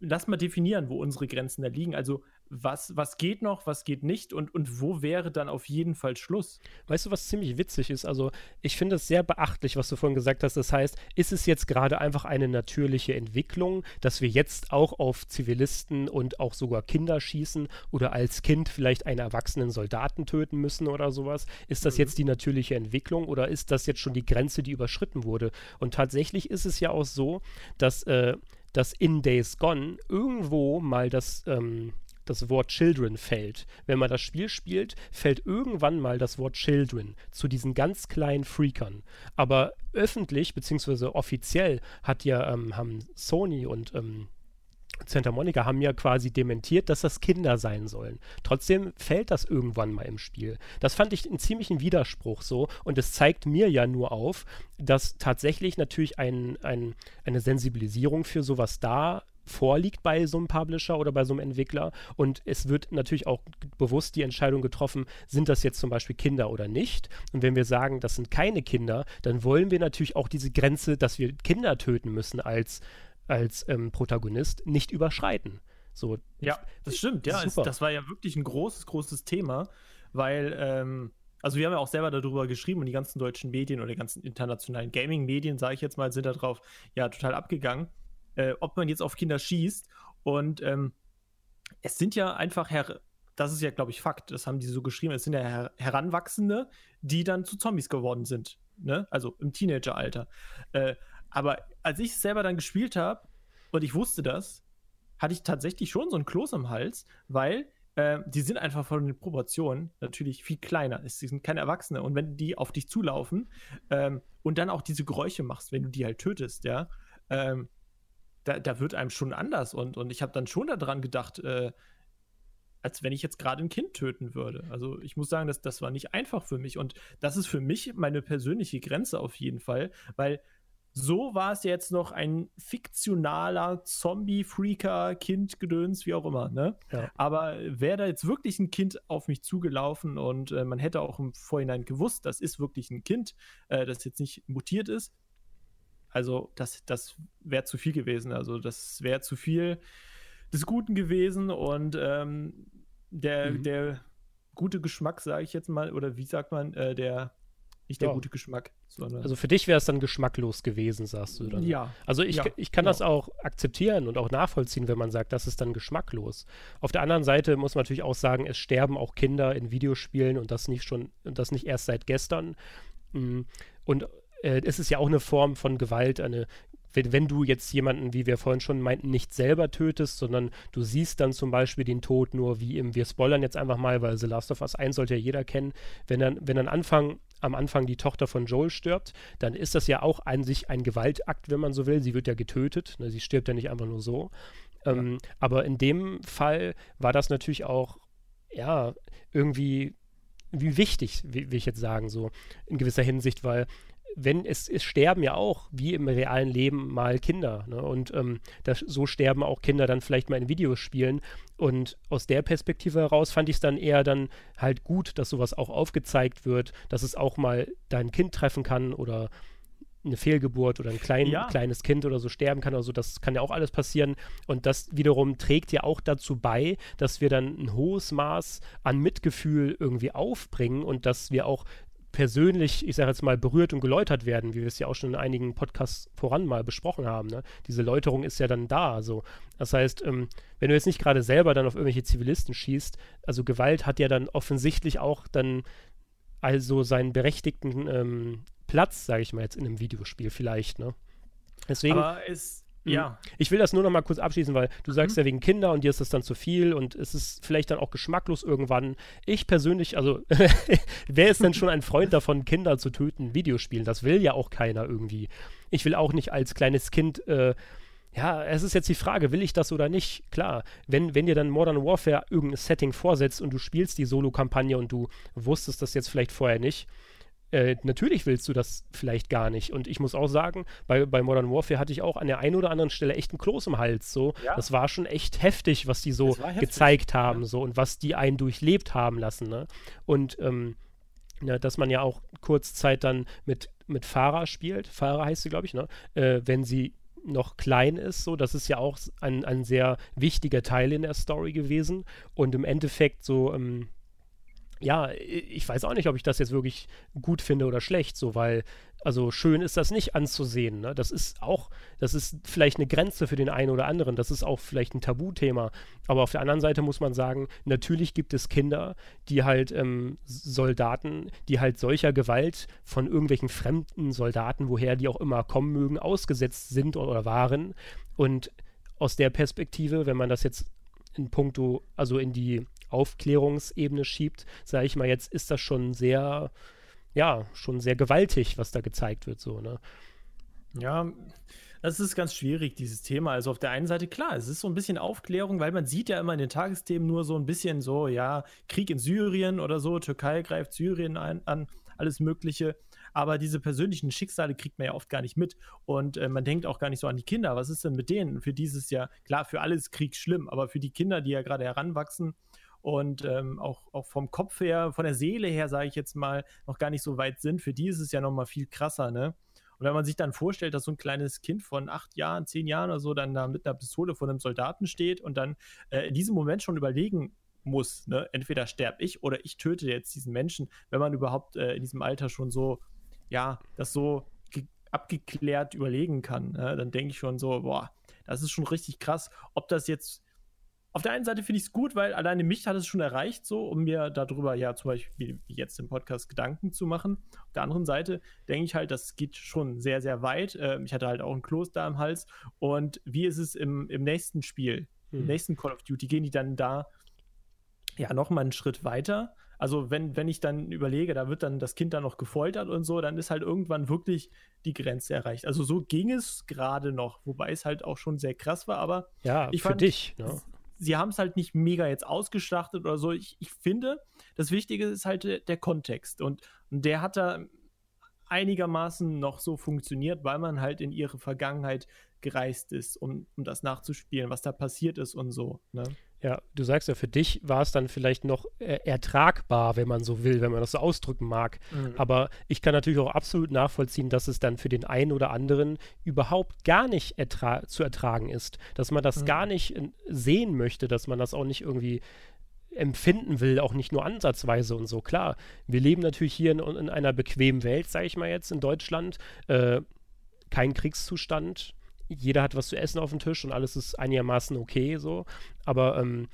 lass mal definieren, wo unsere Grenzen da liegen. Also was, was geht noch, was geht nicht und, und wo wäre dann auf jeden Fall Schluss? Weißt du, was ziemlich witzig ist? Also, ich finde es sehr beachtlich, was du vorhin gesagt hast. Das heißt, ist es jetzt gerade einfach eine natürliche Entwicklung, dass wir jetzt auch auf Zivilisten und auch sogar Kinder schießen oder als Kind vielleicht einen erwachsenen Soldaten töten müssen oder sowas? Ist das mhm. jetzt die natürliche Entwicklung oder ist das jetzt schon die Grenze, die überschritten wurde? Und tatsächlich ist es ja auch so, dass. Äh, dass in Days Gone irgendwo mal das, ähm, das Wort Children fällt. Wenn man das Spiel spielt, fällt irgendwann mal das Wort Children zu diesen ganz kleinen Freakern. Aber öffentlich bzw. offiziell hat ja ähm, haben Sony und ähm, Santa Monica haben ja quasi dementiert, dass das Kinder sein sollen. Trotzdem fällt das irgendwann mal im Spiel. Das fand ich einen ziemlichen Widerspruch so und es zeigt mir ja nur auf, dass tatsächlich natürlich ein, ein, eine Sensibilisierung für sowas da vorliegt bei so einem Publisher oder bei so einem Entwickler. Und es wird natürlich auch bewusst die Entscheidung getroffen, sind das jetzt zum Beispiel Kinder oder nicht. Und wenn wir sagen, das sind keine Kinder, dann wollen wir natürlich auch diese Grenze, dass wir Kinder töten müssen als, als ähm, Protagonist, nicht überschreiten. So, ja, das stimmt, ja. Es, das war ja wirklich ein großes, großes Thema, weil ähm, also wir haben ja auch selber darüber geschrieben und die ganzen deutschen Medien oder die ganzen internationalen Gaming-Medien, sage ich jetzt mal, sind darauf ja total abgegangen äh, ob man jetzt auf Kinder schießt. Und ähm, es sind ja einfach her das ist ja, glaube ich, Fakt. Das haben die so geschrieben. Es sind ja Her Heranwachsende, die dann zu Zombies geworden sind. Ne? Also im Teenageralter. Äh, aber als ich es selber dann gespielt habe und ich wusste das, hatte ich tatsächlich schon so ein Kloß am Hals, weil äh, die sind einfach von den Proportionen natürlich viel kleiner. Sie sind keine Erwachsene. Und wenn die auf dich zulaufen ähm, und dann auch diese Geräusche machst, wenn du die halt tötest, ja, ähm, da, da, wird einem schon anders. Und, und ich habe dann schon daran gedacht, äh, als wenn ich jetzt gerade ein Kind töten würde. Also ich muss sagen, dass das war nicht einfach für mich. Und das ist für mich meine persönliche Grenze auf jeden Fall, weil so war es jetzt noch ein fiktionaler Zombie-Freaker, Kind-Gedöns, wie auch immer. Ne? Ja. Aber wäre da jetzt wirklich ein Kind auf mich zugelaufen und äh, man hätte auch im Vorhinein gewusst, das ist wirklich ein Kind, äh, das jetzt nicht mutiert ist. Also das, das wäre zu viel gewesen. Also das wäre zu viel des Guten gewesen und ähm, der, mhm. der gute Geschmack, sage ich jetzt mal, oder wie sagt man, äh, der nicht der ja. gute Geschmack. also für dich wäre es dann geschmacklos gewesen, sagst du dann. Ja. Also ich, ja, ich kann genau. das auch akzeptieren und auch nachvollziehen, wenn man sagt, das ist dann geschmacklos. Auf der anderen Seite muss man natürlich auch sagen, es sterben auch Kinder in Videospielen und das nicht schon, das nicht erst seit gestern. Mm. Und äh, es ist ja auch eine Form von Gewalt, eine wenn, wenn du jetzt jemanden, wie wir vorhin schon meinten, nicht selber tötest, sondern du siehst dann zum Beispiel den Tod nur wie im, wir spoilern jetzt einfach mal, weil The Last of Us 1 sollte ja jeder kennen, wenn dann, wenn dann Anfang, am Anfang die Tochter von Joel stirbt, dann ist das ja auch an sich ein Gewaltakt, wenn man so will. Sie wird ja getötet, ne? sie stirbt ja nicht einfach nur so. Ähm, ja. Aber in dem Fall war das natürlich auch, ja, irgendwie wie wichtig, wie ich jetzt sagen, so in gewisser Hinsicht, weil wenn es, es sterben ja auch, wie im realen Leben, mal Kinder. Ne? Und ähm, das, so sterben auch Kinder dann vielleicht mal in Videospielen. Und aus der Perspektive heraus fand ich es dann eher dann halt gut, dass sowas auch aufgezeigt wird, dass es auch mal dein Kind treffen kann oder eine Fehlgeburt oder ein klein, ja. kleines Kind oder so sterben kann oder so, das kann ja auch alles passieren. Und das wiederum trägt ja auch dazu bei, dass wir dann ein hohes Maß an Mitgefühl irgendwie aufbringen und dass wir auch persönlich, ich sage jetzt mal, berührt und geläutert werden, wie wir es ja auch schon in einigen Podcasts voran mal besprochen haben. Ne? Diese Läuterung ist ja dann da. So. Das heißt, ähm, wenn du jetzt nicht gerade selber dann auf irgendwelche Zivilisten schießt, also Gewalt hat ja dann offensichtlich auch dann also seinen berechtigten ähm, Platz, sage ich mal jetzt in einem Videospiel vielleicht. Ne? Deswegen. Aber es. Ja. Ich will das nur noch mal kurz abschließen, weil du sagst mhm. ja wegen Kinder und dir ist das dann zu viel und es ist vielleicht dann auch geschmacklos irgendwann. Ich persönlich, also wer ist denn schon ein Freund davon, Kinder zu töten, Videospielen? Das will ja auch keiner irgendwie. Ich will auch nicht als kleines Kind äh, ja, es ist jetzt die Frage, will ich das oder nicht? Klar, wenn, wenn dir dann Modern Warfare irgendein Setting vorsetzt und du spielst die Solo-Kampagne und du wusstest das jetzt vielleicht vorher nicht, äh, natürlich willst du das vielleicht gar nicht. Und ich muss auch sagen, bei, bei Modern Warfare hatte ich auch an der einen oder anderen Stelle echt einen Kloß im Hals. So. Ja. Das war schon echt heftig, was die so gezeigt haben ja. so, und was die einen durchlebt haben lassen. Ne? Und ähm, ja, dass man ja auch kurz Zeit dann mit, mit Farah spielt. Farah heißt sie, glaube ich, ne? Äh, wenn sie noch klein ist, so, das ist ja auch ein, ein sehr wichtiger Teil in der Story gewesen. Und im Endeffekt so, ähm, ja, ich weiß auch nicht, ob ich das jetzt wirklich gut finde oder schlecht, so, weil, also schön ist das nicht anzusehen. Ne? Das ist auch, das ist vielleicht eine Grenze für den einen oder anderen, das ist auch vielleicht ein Tabuthema. Aber auf der anderen Seite muss man sagen, natürlich gibt es Kinder, die halt ähm, Soldaten, die halt solcher Gewalt von irgendwelchen fremden Soldaten, woher die auch immer kommen mögen, ausgesetzt sind oder waren. Und aus der Perspektive, wenn man das jetzt in puncto, also in die Aufklärungsebene schiebt, sage ich mal, jetzt ist das schon sehr, ja, schon sehr gewaltig, was da gezeigt wird, so, ne? Ja, das ist ganz schwierig, dieses Thema. Also auf der einen Seite, klar, es ist so ein bisschen Aufklärung, weil man sieht ja immer in den Tagesthemen nur so ein bisschen so, ja, Krieg in Syrien oder so, Türkei greift Syrien ein, an, alles Mögliche. Aber diese persönlichen Schicksale kriegt man ja oft gar nicht mit. Und äh, man denkt auch gar nicht so an die Kinder. Was ist denn mit denen? Für dieses Jahr, klar, für alles Krieg schlimm, aber für die Kinder, die ja gerade heranwachsen und ähm, auch, auch vom Kopf her, von der Seele her, sage ich jetzt mal, noch gar nicht so weit sind, für die ist es ja noch mal viel krasser, ne? Und wenn man sich dann vorstellt, dass so ein kleines Kind von acht Jahren, zehn Jahren oder so dann da mit einer Pistole vor einem Soldaten steht und dann äh, in diesem Moment schon überlegen muss, ne? entweder sterbe ich oder ich töte jetzt diesen Menschen, wenn man überhaupt äh, in diesem Alter schon so, ja, das so abgeklärt überlegen kann, ne? dann denke ich schon so, boah, das ist schon richtig krass. Ob das jetzt auf der einen Seite finde ich es gut, weil alleine mich hat es schon erreicht, so, um mir darüber ja zum Beispiel wie jetzt im Podcast Gedanken zu machen. Auf der anderen Seite denke ich halt, das geht schon sehr, sehr weit. Ähm, ich hatte halt auch ein Kloster am Hals. Und wie ist es im, im nächsten Spiel, hm. im nächsten Call of Duty? Gehen die dann da ja nochmal einen Schritt weiter? Also wenn, wenn ich dann überlege, da wird dann das Kind dann noch gefoltert und so, dann ist halt irgendwann wirklich die Grenze erreicht. Also so ging es gerade noch, wobei es halt auch schon sehr krass war, aber ja, ich für fand, dich. Ne? Sie haben es halt nicht mega jetzt ausgeschlachtet oder so. Ich, ich finde, das Wichtige ist halt der, der Kontext. Und, und der hat da einigermaßen noch so funktioniert, weil man halt in ihre Vergangenheit gereist ist, um, um das nachzuspielen, was da passiert ist und so. Ne? Ja, du sagst ja, für dich war es dann vielleicht noch äh, ertragbar, wenn man so will, wenn man das so ausdrücken mag. Mhm. Aber ich kann natürlich auch absolut nachvollziehen, dass es dann für den einen oder anderen überhaupt gar nicht ertra zu ertragen ist. Dass man das mhm. gar nicht äh, sehen möchte, dass man das auch nicht irgendwie empfinden will, auch nicht nur ansatzweise und so. Klar, wir leben natürlich hier in, in einer bequemen Welt, sage ich mal jetzt, in Deutschland. Äh, kein Kriegszustand, jeder hat was zu essen auf dem Tisch und alles ist einigermaßen okay so. Aber ähm,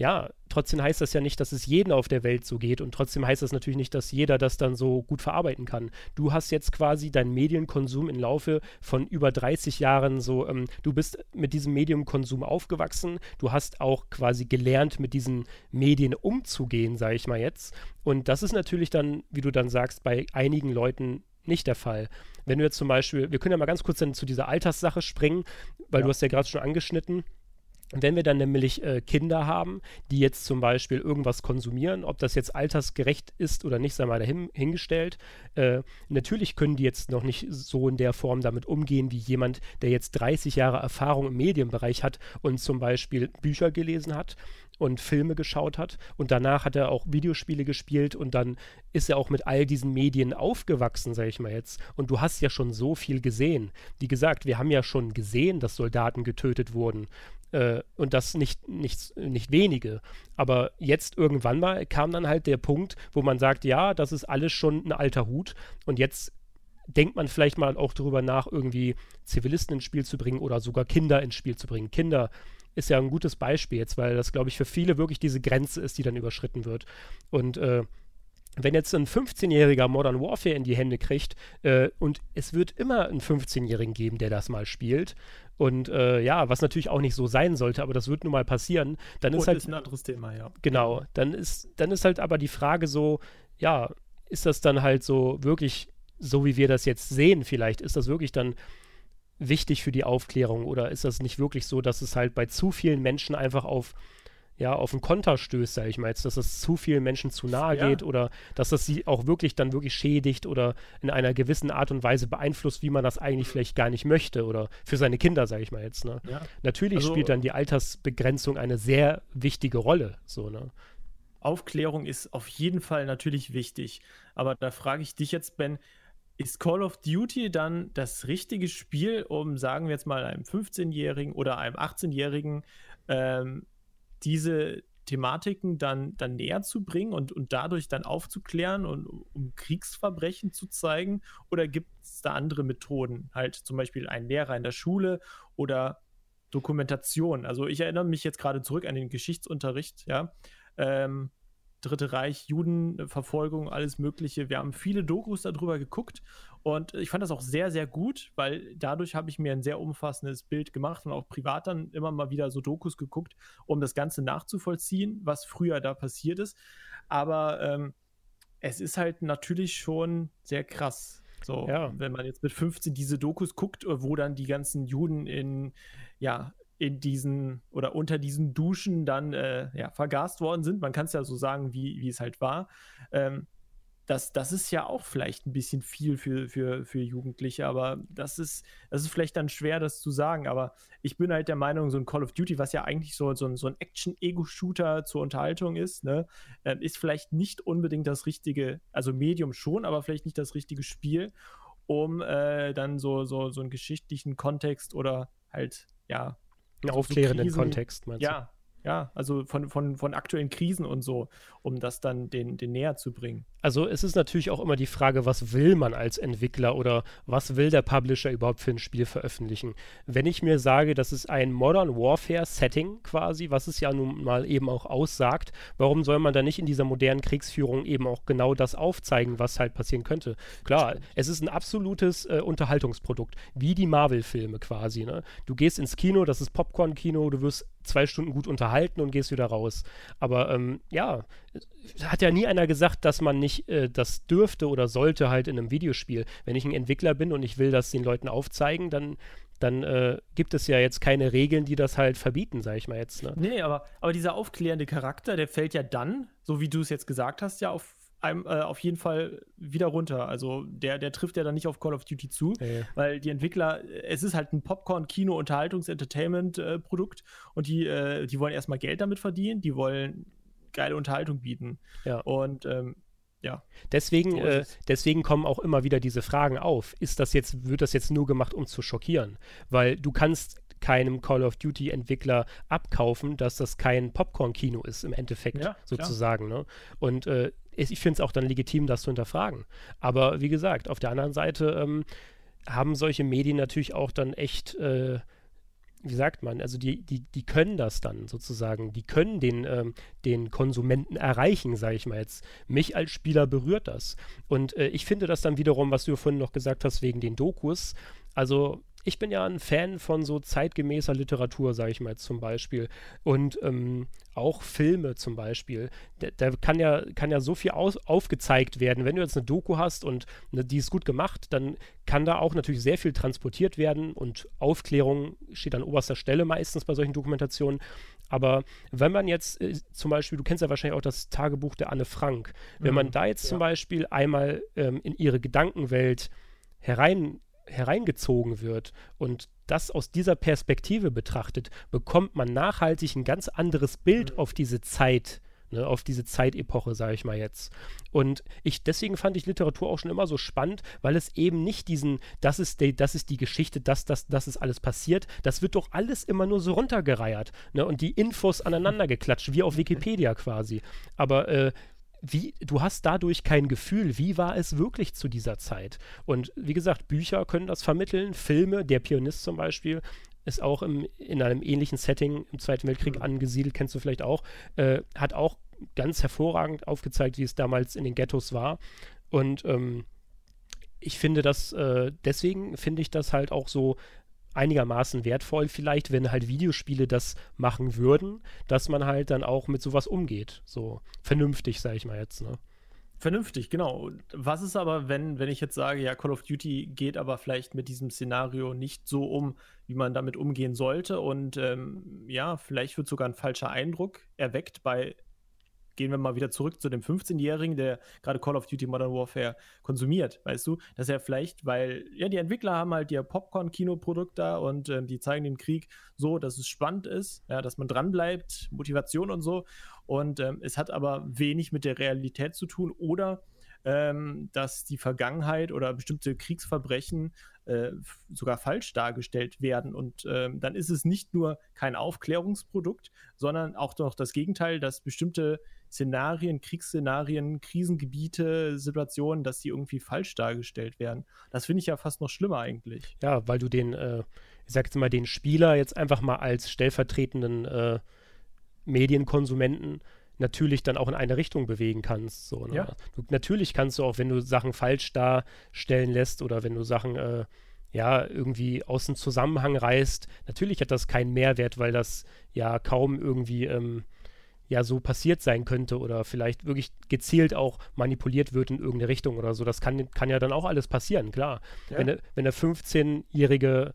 ja, trotzdem heißt das ja nicht, dass es jedem auf der Welt so geht und trotzdem heißt das natürlich nicht, dass jeder das dann so gut verarbeiten kann. Du hast jetzt quasi deinen Medienkonsum im Laufe von über 30 Jahren so, ähm, du bist mit diesem Medienkonsum aufgewachsen, du hast auch quasi gelernt, mit diesen Medien umzugehen, sage ich mal jetzt. Und das ist natürlich dann, wie du dann sagst, bei einigen Leuten nicht der Fall. Wenn du jetzt zum Beispiel, wir können ja mal ganz kurz dann zu dieser Alterssache springen, weil ja. du hast ja gerade schon angeschnitten. Wenn wir dann nämlich äh, Kinder haben, die jetzt zum Beispiel irgendwas konsumieren, ob das jetzt altersgerecht ist oder nicht, sei mal dahin, hingestellt, äh, natürlich können die jetzt noch nicht so in der Form damit umgehen wie jemand, der jetzt 30 Jahre Erfahrung im Medienbereich hat und zum Beispiel Bücher gelesen hat und Filme geschaut hat und danach hat er auch Videospiele gespielt und dann ist er auch mit all diesen Medien aufgewachsen, sage ich mal jetzt. Und du hast ja schon so viel gesehen. Wie gesagt, wir haben ja schon gesehen, dass Soldaten getötet wurden. Äh, und das nicht, nicht, nicht wenige. Aber jetzt irgendwann mal kam dann halt der Punkt, wo man sagt, ja, das ist alles schon ein alter Hut. Und jetzt denkt man vielleicht mal auch darüber nach, irgendwie Zivilisten ins Spiel zu bringen oder sogar Kinder ins Spiel zu bringen. Kinder ist ja ein gutes Beispiel jetzt, weil das, glaube ich, für viele wirklich diese Grenze ist, die dann überschritten wird. Und äh, wenn jetzt ein 15-jähriger Modern Warfare in die Hände kriegt äh, und es wird immer einen 15-Jährigen geben, der das mal spielt und äh, ja, was natürlich auch nicht so sein sollte, aber das wird nun mal passieren, dann ist und halt ist ein anderes Thema, ja. Genau, dann ist dann ist halt aber die Frage so, ja, ist das dann halt so wirklich so wie wir das jetzt sehen vielleicht, ist das wirklich dann wichtig für die Aufklärung oder ist das nicht wirklich so, dass es halt bei zu vielen Menschen einfach auf ja, auf einen Konter stößt, sage ich mal jetzt, dass es zu vielen Menschen zu nahe ja. geht oder dass das sie auch wirklich dann wirklich schädigt oder in einer gewissen Art und Weise beeinflusst, wie man das eigentlich vielleicht gar nicht möchte oder für seine Kinder, sage ich mal jetzt. Ne? Ja. Natürlich also, spielt dann die Altersbegrenzung eine sehr wichtige Rolle, so, ne? Aufklärung ist auf jeden Fall natürlich wichtig, aber da frage ich dich jetzt, Ben, ist Call of Duty dann das richtige Spiel, um, sagen wir jetzt mal, einem 15-Jährigen oder einem 18-Jährigen ähm, diese Thematiken dann, dann näher zu bringen und, und dadurch dann aufzuklären und um Kriegsverbrechen zu zeigen? Oder gibt es da andere Methoden? Halt zum Beispiel ein Lehrer in der Schule oder Dokumentation. Also ich erinnere mich jetzt gerade zurück an den Geschichtsunterricht, ja. Ähm, Dritte Reich, Judenverfolgung, alles Mögliche. Wir haben viele Dokus darüber geguckt und ich fand das auch sehr, sehr gut, weil dadurch habe ich mir ein sehr umfassendes Bild gemacht und auch privat dann immer mal wieder so Dokus geguckt, um das Ganze nachzuvollziehen, was früher da passiert ist. Aber ähm, es ist halt natürlich schon sehr krass. So, ja. wenn man jetzt mit 15 diese Dokus guckt, wo dann die ganzen Juden in, ja, in diesen oder unter diesen Duschen dann äh, ja, vergast worden sind. Man kann es ja so sagen, wie, wie es halt war. Ähm, das, das ist ja auch vielleicht ein bisschen viel für, für, für Jugendliche, aber das ist, das ist vielleicht dann schwer, das zu sagen. Aber ich bin halt der Meinung, so ein Call of Duty, was ja eigentlich so, so ein, so ein Action-Ego-Shooter zur Unterhaltung ist, ne, äh, ist vielleicht nicht unbedingt das richtige, also Medium schon, aber vielleicht nicht das richtige Spiel, um äh, dann so, so, so einen geschichtlichen Kontext oder halt, ja, einen aufklärenden so Kontext, meinst du? Ja, ja, also von, von, von aktuellen Krisen und so, um das dann den, den näher zu bringen. Also es ist natürlich auch immer die Frage, was will man als Entwickler oder was will der Publisher überhaupt für ein Spiel veröffentlichen? Wenn ich mir sage, das ist ein Modern Warfare Setting quasi, was es ja nun mal eben auch aussagt, warum soll man da nicht in dieser modernen Kriegsführung eben auch genau das aufzeigen, was halt passieren könnte? Klar, es ist ein absolutes äh, Unterhaltungsprodukt, wie die Marvel-Filme quasi. Ne? Du gehst ins Kino, das ist Popcorn-Kino, du wirst zwei Stunden gut unterhalten und gehst wieder raus. Aber ähm, ja, hat ja nie einer gesagt, dass man nicht äh, das dürfte oder sollte halt in einem Videospiel. Wenn ich ein Entwickler bin und ich will das den Leuten aufzeigen, dann dann äh, gibt es ja jetzt keine Regeln, die das halt verbieten, sag ich mal jetzt. Ne? Nee, aber, aber dieser aufklärende Charakter, der fällt ja dann, so wie du es jetzt gesagt hast, ja auf einem, äh, auf jeden Fall wieder runter. Also der, der trifft ja dann nicht auf Call of Duty zu, ja. weil die Entwickler, es ist halt ein Popcorn, Kino, Unterhaltungs-, Entertainment-Produkt äh, und die, äh, die wollen erstmal Geld damit verdienen, die wollen geile Unterhaltung bieten. Ja. Und ähm, ja. Deswegen, so äh, deswegen kommen auch immer wieder diese Fragen auf. Ist das jetzt, wird das jetzt nur gemacht, um zu schockieren? Weil du kannst keinem Call of Duty Entwickler abkaufen, dass das kein Popcorn-Kino ist im Endeffekt ja, sozusagen. Ne? Und äh, ich finde es auch dann legitim, das zu hinterfragen. Aber wie gesagt, auf der anderen Seite ähm, haben solche Medien natürlich auch dann echt äh, wie sagt man, also die, die, die können das dann sozusagen, die können den, ähm, den Konsumenten erreichen, sage ich mal jetzt. Mich als Spieler berührt das. Und äh, ich finde das dann wiederum, was du vorhin noch gesagt hast, wegen den Dokus, also ich bin ja ein Fan von so zeitgemäßer Literatur, sage ich mal jetzt zum Beispiel. Und ähm, auch Filme zum Beispiel. Da, da, kann, ja, kann ja so viel aus, aufgezeigt werden. Wenn du jetzt eine Doku hast und ne, die ist gut gemacht, dann kann da auch natürlich sehr viel transportiert werden und Aufklärung steht an oberster Stelle meistens bei solchen Dokumentationen. Aber wenn man jetzt äh, zum Beispiel, du kennst ja wahrscheinlich auch das Tagebuch der Anne Frank, wenn mhm, man da jetzt ja. zum Beispiel einmal ähm, in ihre Gedankenwelt herein hereingezogen wird und das aus dieser Perspektive betrachtet, bekommt man nachhaltig ein ganz anderes Bild mhm. auf diese Zeit, ne, auf diese Zeitepoche, sage ich mal jetzt. Und ich, deswegen fand ich Literatur auch schon immer so spannend, weil es eben nicht diesen, das ist die, das ist die Geschichte, das, das, das ist alles passiert, das wird doch alles immer nur so runtergereiert ne, und die Infos aneinander geklatscht, wie auf Wikipedia quasi. Aber äh, wie, du hast dadurch kein Gefühl, wie war es wirklich zu dieser Zeit. Und wie gesagt, Bücher können das vermitteln, Filme, der Pianist zum Beispiel, ist auch im, in einem ähnlichen Setting im Zweiten Weltkrieg mhm. angesiedelt, kennst du vielleicht auch, äh, hat auch ganz hervorragend aufgezeigt, wie es damals in den Ghettos war. Und ähm, ich finde das, äh, deswegen finde ich das halt auch so einigermaßen wertvoll vielleicht, wenn halt Videospiele das machen würden, dass man halt dann auch mit sowas umgeht. So vernünftig, sage ich mal jetzt, ne? Vernünftig, genau. Was ist aber, wenn, wenn ich jetzt sage, ja, Call of Duty geht aber vielleicht mit diesem Szenario nicht so um, wie man damit umgehen sollte und ähm, ja, vielleicht wird sogar ein falscher Eindruck erweckt bei gehen wir mal wieder zurück zu dem 15-Jährigen, der gerade Call of Duty Modern Warfare konsumiert, weißt du, dass er vielleicht, weil, ja, die Entwickler haben halt ihr Popcorn-Kinoprodukt da und ähm, die zeigen den Krieg so, dass es spannend ist, ja, dass man dranbleibt, Motivation und so. Und ähm, es hat aber wenig mit der Realität zu tun oder ähm, dass die Vergangenheit oder bestimmte Kriegsverbrechen äh, sogar falsch dargestellt werden. Und ähm, dann ist es nicht nur kein Aufklärungsprodukt, sondern auch noch das Gegenteil, dass bestimmte Szenarien, Kriegsszenarien, Krisengebiete, Situationen, dass die irgendwie falsch dargestellt werden. Das finde ich ja fast noch schlimmer eigentlich. Ja, weil du den, äh, ich sag jetzt mal, den Spieler jetzt einfach mal als stellvertretenden äh, Medienkonsumenten natürlich dann auch in eine Richtung bewegen kannst. So, ne? ja. du, natürlich kannst du auch, wenn du Sachen falsch darstellen lässt oder wenn du Sachen äh, ja irgendwie aus dem Zusammenhang reißt, natürlich hat das keinen Mehrwert, weil das ja kaum irgendwie ähm, ja so passiert sein könnte oder vielleicht wirklich gezielt auch manipuliert wird in irgendeine Richtung oder so. Das kann, kann ja dann auch alles passieren, klar. Ja. Wenn, der, wenn der 15-Jährige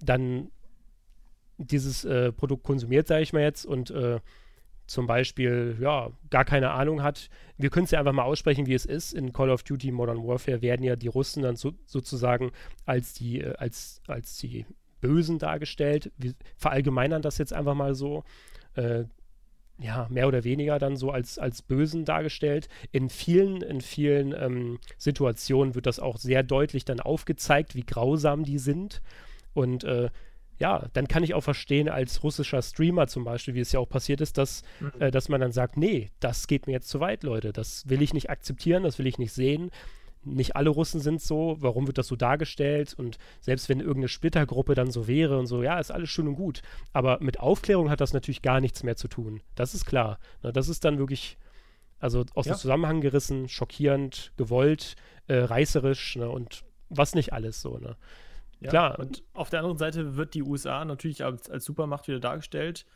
dann dieses äh, Produkt konsumiert, sage ich mal jetzt, und äh, zum Beispiel, ja, gar keine Ahnung hat. Wir können es ja einfach mal aussprechen, wie es ist. In Call of Duty Modern Warfare werden ja die Russen dann so, sozusagen als die, äh, als, als die Bösen dargestellt. Wir verallgemeinern das jetzt einfach mal so. Äh, ja, mehr oder weniger dann so als, als Bösen dargestellt. In vielen, in vielen ähm, Situationen wird das auch sehr deutlich dann aufgezeigt, wie grausam die sind. Und äh, ja, dann kann ich auch verstehen, als russischer Streamer zum Beispiel, wie es ja auch passiert ist, dass, mhm. äh, dass man dann sagt, nee, das geht mir jetzt zu weit, Leute. Das will ich nicht akzeptieren, das will ich nicht sehen. Nicht alle Russen sind so, warum wird das so dargestellt? Und selbst wenn irgendeine Splittergruppe dann so wäre und so, ja, ist alles schön und gut. Aber mit Aufklärung hat das natürlich gar nichts mehr zu tun. Das ist klar. Na, das ist dann wirklich, also aus ja. dem Zusammenhang gerissen, schockierend, gewollt, äh, reißerisch ne, und was nicht alles so. Ne? Ja, Klar. Und auf der anderen Seite wird die USA natürlich als, als Supermacht wieder dargestellt.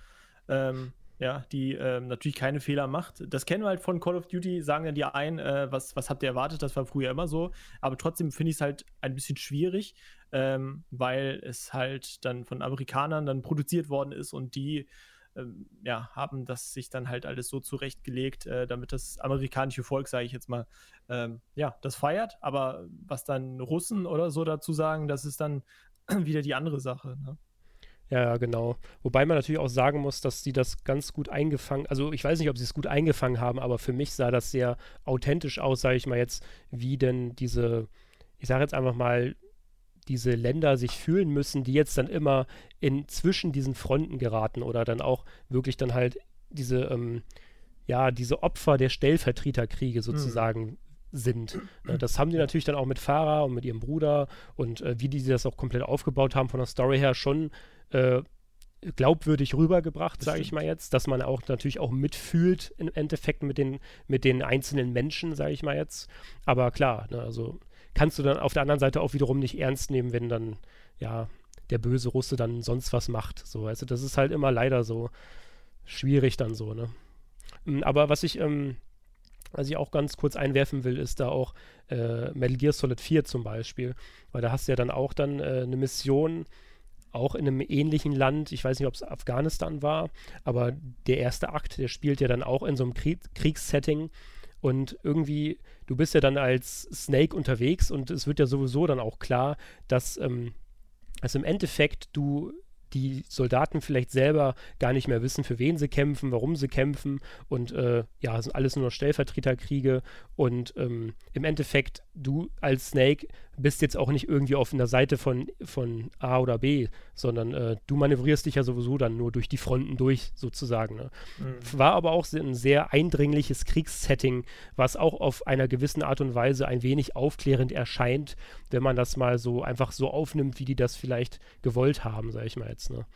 Ähm, ja, die ähm, natürlich keine Fehler macht. Das kennen wir halt von Call of Duty, sagen ja die ein, äh, was, was habt ihr erwartet, das war früher immer so. Aber trotzdem finde ich es halt ein bisschen schwierig, ähm, weil es halt dann von Amerikanern dann produziert worden ist und die ähm, ja, haben das sich dann halt alles so zurechtgelegt, äh, damit das amerikanische Volk, sage ich jetzt mal, ähm, ja, das feiert. Aber was dann Russen oder so dazu sagen, das ist dann wieder die andere Sache. Ne? Ja, genau. Wobei man natürlich auch sagen muss, dass sie das ganz gut eingefangen, also ich weiß nicht, ob sie es gut eingefangen haben, aber für mich sah das sehr authentisch aus, sage ich mal jetzt, wie denn diese, ich sage jetzt einfach mal, diese Länder sich fühlen müssen, die jetzt dann immer in zwischen diesen Fronten geraten oder dann auch wirklich dann halt diese, ähm, ja, diese Opfer der Stellvertreterkriege sozusagen mhm. sind. Ja, das haben die natürlich dann auch mit Farah und mit ihrem Bruder und äh, wie die das auch komplett aufgebaut haben von der Story her schon äh, glaubwürdig rübergebracht, sage ich mal jetzt, dass man auch natürlich auch mitfühlt im Endeffekt mit den, mit den einzelnen Menschen, sage ich mal jetzt. Aber klar, ne, also kannst du dann auf der anderen Seite auch wiederum nicht ernst nehmen, wenn dann, ja, der böse Russe dann sonst was macht. So, also das ist halt immer leider so schwierig dann so, ne? Mm, aber was ich, ähm, was ich auch ganz kurz einwerfen will, ist da auch äh, Metal Gear Solid 4 zum Beispiel, weil da hast du ja dann auch dann äh, eine Mission, auch in einem ähnlichen Land, ich weiß nicht, ob es Afghanistan war, aber der erste Akt, der spielt ja dann auch in so einem Krieg Kriegssetting und irgendwie, du bist ja dann als Snake unterwegs und es wird ja sowieso dann auch klar, dass, ähm, dass im Endeffekt du die Soldaten vielleicht selber gar nicht mehr wissen, für wen sie kämpfen, warum sie kämpfen und äh, ja, sind alles nur noch Stellvertreterkriege. Und ähm, im Endeffekt du als Snake bist jetzt auch nicht irgendwie auf einer Seite von, von A oder B, sondern äh, du manövrierst dich ja sowieso dann nur durch die Fronten durch, sozusagen. Ne? Mhm. War aber auch ein sehr eindringliches Kriegssetting, was auch auf einer gewissen Art und Weise ein wenig aufklärend erscheint, wenn man das mal so einfach so aufnimmt, wie die das vielleicht gewollt haben, sag ich mal jetzt. Ne?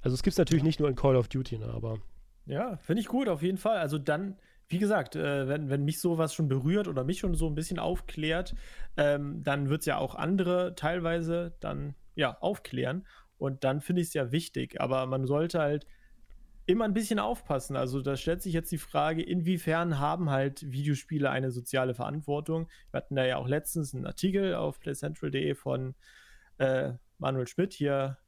Also es gibt es natürlich nicht nur in Call of Duty, ne, aber. Ja, finde ich gut, auf jeden Fall. Also dann wie gesagt, äh, wenn, wenn mich sowas schon berührt oder mich schon so ein bisschen aufklärt, ähm, dann wird es ja auch andere teilweise dann ja aufklären. Und dann finde ich es ja wichtig. Aber man sollte halt immer ein bisschen aufpassen. Also da stellt sich jetzt die Frage, inwiefern haben halt Videospiele eine soziale Verantwortung? Wir hatten da ja auch letztens einen Artikel auf playcentral.de von äh, Manuel Schmidt hier,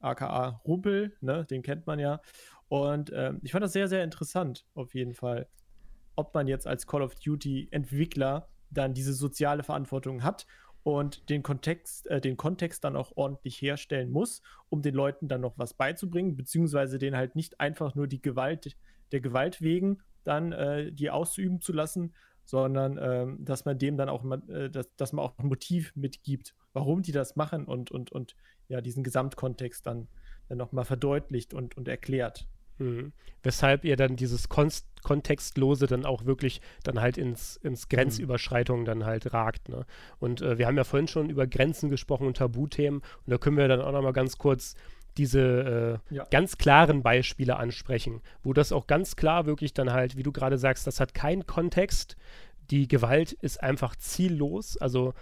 aka Rumpel, ne, den kennt man ja. Und ähm, ich fand das sehr, sehr interessant, auf jeden Fall ob man jetzt als Call of Duty Entwickler dann diese soziale Verantwortung hat und den Kontext, äh, den Kontext dann auch ordentlich herstellen muss, um den Leuten dann noch was beizubringen, beziehungsweise den halt nicht einfach nur die Gewalt der Gewalt wegen dann äh, die auszuüben zu lassen, sondern ähm, dass man dem dann auch äh, dass, dass man auch ein Motiv mitgibt, warum die das machen und, und, und ja, diesen Gesamtkontext dann, dann nochmal verdeutlicht und, und erklärt. Mhm. Weshalb ihr dann dieses Konst Kontextlose dann auch wirklich dann halt ins, ins mhm. Grenzüberschreitungen dann halt ragt. Ne? Und äh, wir haben ja vorhin schon über Grenzen gesprochen und Tabuthemen und da können wir dann auch nochmal ganz kurz diese äh, ja. ganz klaren Beispiele ansprechen, wo das auch ganz klar wirklich dann halt, wie du gerade sagst, das hat keinen Kontext. Die Gewalt ist einfach ziellos, also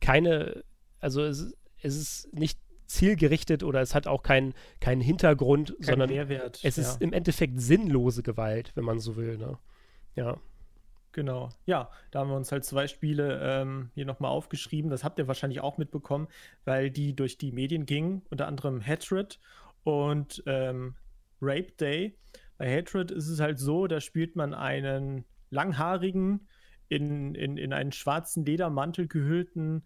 keine, also es, es ist nicht zielgerichtet oder es hat auch keinen kein Hintergrund, Kein sondern Mehrwert, es ist ja. im Endeffekt sinnlose Gewalt, wenn man so will. Ne? Ja. Genau. Ja, da haben wir uns halt zwei Spiele ähm, hier nochmal aufgeschrieben. Das habt ihr wahrscheinlich auch mitbekommen, weil die durch die Medien gingen. Unter anderem Hatred und ähm, Rape Day. Bei Hatred ist es halt so, da spielt man einen langhaarigen, in, in, in einen schwarzen Ledermantel gehüllten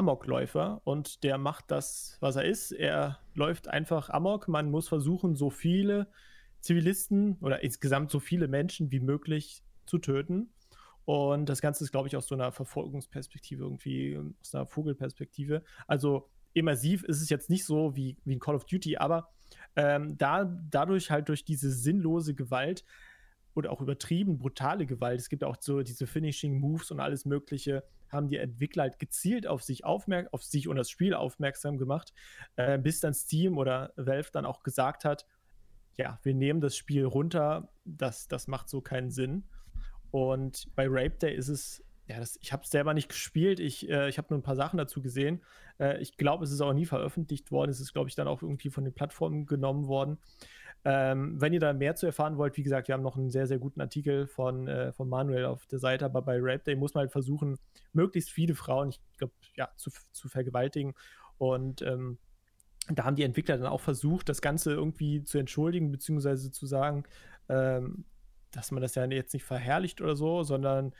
Amokläufer und der macht das, was er ist. Er läuft einfach Amok. Man muss versuchen, so viele Zivilisten oder insgesamt so viele Menschen wie möglich zu töten. Und das Ganze ist, glaube ich, aus so einer Verfolgungsperspektive, irgendwie aus einer Vogelperspektive. Also immersiv ist es jetzt nicht so wie, wie in Call of Duty, aber ähm, da, dadurch halt durch diese sinnlose Gewalt oder auch übertrieben brutale Gewalt, es gibt auch so diese Finishing Moves und alles Mögliche, haben die Entwickler halt gezielt auf sich aufmerksam, auf sich und das Spiel aufmerksam gemacht, äh, bis dann Steam oder Valve dann auch gesagt hat, ja, wir nehmen das Spiel runter, das, das macht so keinen Sinn. Und bei Rape Day ist es, ja, das, ich habe es selber nicht gespielt, ich, äh, ich habe nur ein paar Sachen dazu gesehen. Äh, ich glaube, es ist auch nie veröffentlicht worden, es ist, glaube ich, dann auch irgendwie von den Plattformen genommen worden. Ähm, wenn ihr da mehr zu erfahren wollt, wie gesagt, wir haben noch einen sehr, sehr guten Artikel von, äh, von Manuel auf der Seite, aber bei Rape Day muss man halt versuchen, möglichst viele Frauen, ich glaube, ja, zu, zu vergewaltigen. Und ähm, da haben die Entwickler dann auch versucht, das Ganze irgendwie zu entschuldigen, beziehungsweise zu sagen, ähm, dass man das ja jetzt nicht verherrlicht oder so, sondern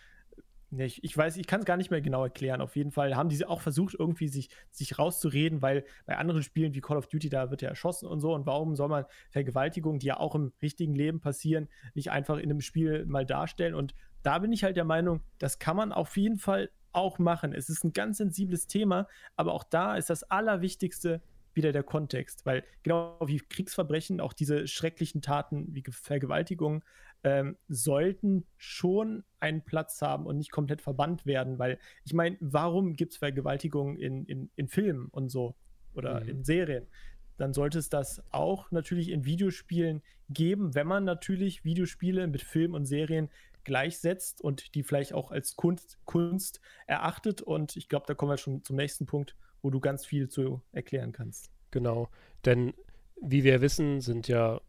Nee, ich, ich, weiß, ich kann es gar nicht mehr genau erklären. Auf jeden Fall haben die auch versucht, irgendwie sich, sich rauszureden, weil bei anderen Spielen wie Call of Duty, da wird ja erschossen und so. Und warum soll man Vergewaltigungen, die ja auch im richtigen Leben passieren, nicht einfach in einem Spiel mal darstellen? Und da bin ich halt der Meinung, das kann man auf jeden Fall auch machen. Es ist ein ganz sensibles Thema, aber auch da ist das Allerwichtigste wieder der Kontext, weil genau wie Kriegsverbrechen, auch diese schrecklichen Taten wie Vergewaltigungen ähm, sollten schon einen Platz haben und nicht komplett verbannt werden, weil ich meine, warum gibt es Vergewaltigungen in, in, in Filmen und so oder mhm. in Serien? Dann sollte es das auch natürlich in Videospielen geben, wenn man natürlich Videospiele mit Filmen und Serien gleichsetzt und die vielleicht auch als Kunst, Kunst erachtet. Und ich glaube, da kommen wir schon zum nächsten Punkt, wo du ganz viel zu erklären kannst. Genau, denn wie wir wissen, sind ja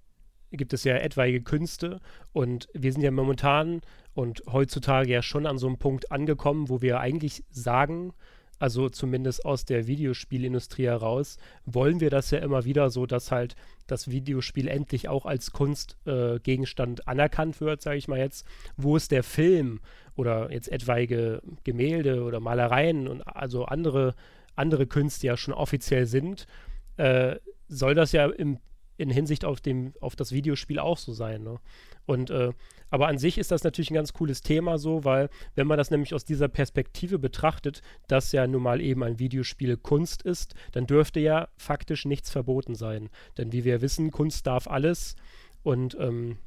gibt es ja etwaige Künste und wir sind ja momentan und heutzutage ja schon an so einem Punkt angekommen, wo wir eigentlich sagen, also zumindest aus der Videospielindustrie heraus, wollen wir das ja immer wieder so, dass halt das Videospiel endlich auch als Kunstgegenstand äh, anerkannt wird, sage ich mal jetzt, wo es der Film oder jetzt etwaige Gemälde oder Malereien und also andere andere Künste ja schon offiziell sind, äh, soll das ja im, in Hinsicht auf, dem, auf das Videospiel auch so sein. Ne? Und äh, aber an sich ist das natürlich ein ganz cooles Thema so, weil wenn man das nämlich aus dieser Perspektive betrachtet, dass ja nun mal eben ein Videospiel Kunst ist, dann dürfte ja faktisch nichts verboten sein. Denn wie wir wissen, Kunst darf alles und ähm,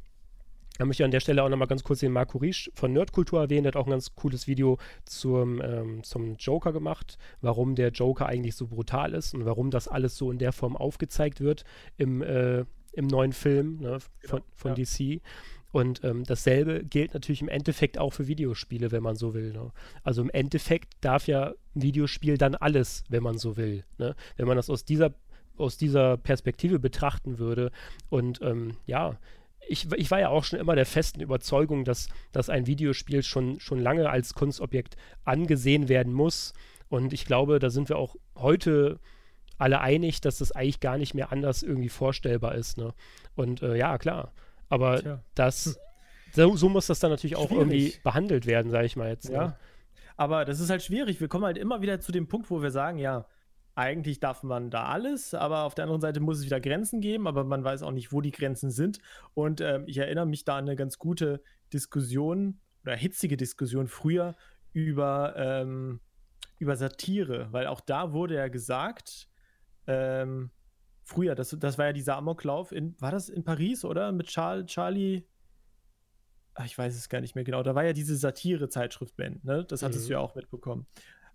da möchte ich an der Stelle auch nochmal ganz kurz den Marco Riesch von Nerdkultur erwähnen. Der hat auch ein ganz cooles Video zum, ähm, zum Joker gemacht, warum der Joker eigentlich so brutal ist und warum das alles so in der Form aufgezeigt wird im, äh, im neuen Film ne, von, genau, von ja. DC. Und ähm, dasselbe gilt natürlich im Endeffekt auch für Videospiele, wenn man so will. Ne? Also im Endeffekt darf ja ein Videospiel dann alles, wenn man so will. Ne? Wenn man das aus dieser, aus dieser Perspektive betrachten würde. Und ähm, ja, ich, ich, war ja auch schon immer der festen Überzeugung, dass, dass ein Videospiel schon, schon lange als Kunstobjekt angesehen werden muss. Und ich glaube, da sind wir auch heute alle einig, dass das eigentlich gar nicht mehr anders irgendwie vorstellbar ist. Ne? Und äh, ja, klar. Aber Tja. das, hm. so, so, muss das dann natürlich auch schwierig. irgendwie behandelt werden, sage ich mal jetzt. Ja. Ne? Aber das ist halt schwierig. Wir kommen halt immer wieder zu dem Punkt, wo wir sagen, ja, eigentlich darf man da alles, aber auf der anderen Seite muss es wieder Grenzen geben, aber man weiß auch nicht, wo die Grenzen sind. Und ähm, ich erinnere mich da an eine ganz gute Diskussion oder hitzige Diskussion früher über, ähm, über Satire, weil auch da wurde ja gesagt, ähm, früher, das, das war ja dieser Amoklauf in, war das in Paris, oder? Mit Charles, Charlie, ach, ich weiß es gar nicht mehr genau, da war ja diese Satire-Zeitschrift-Band, ne? Das hattest mhm. du ja auch mitbekommen.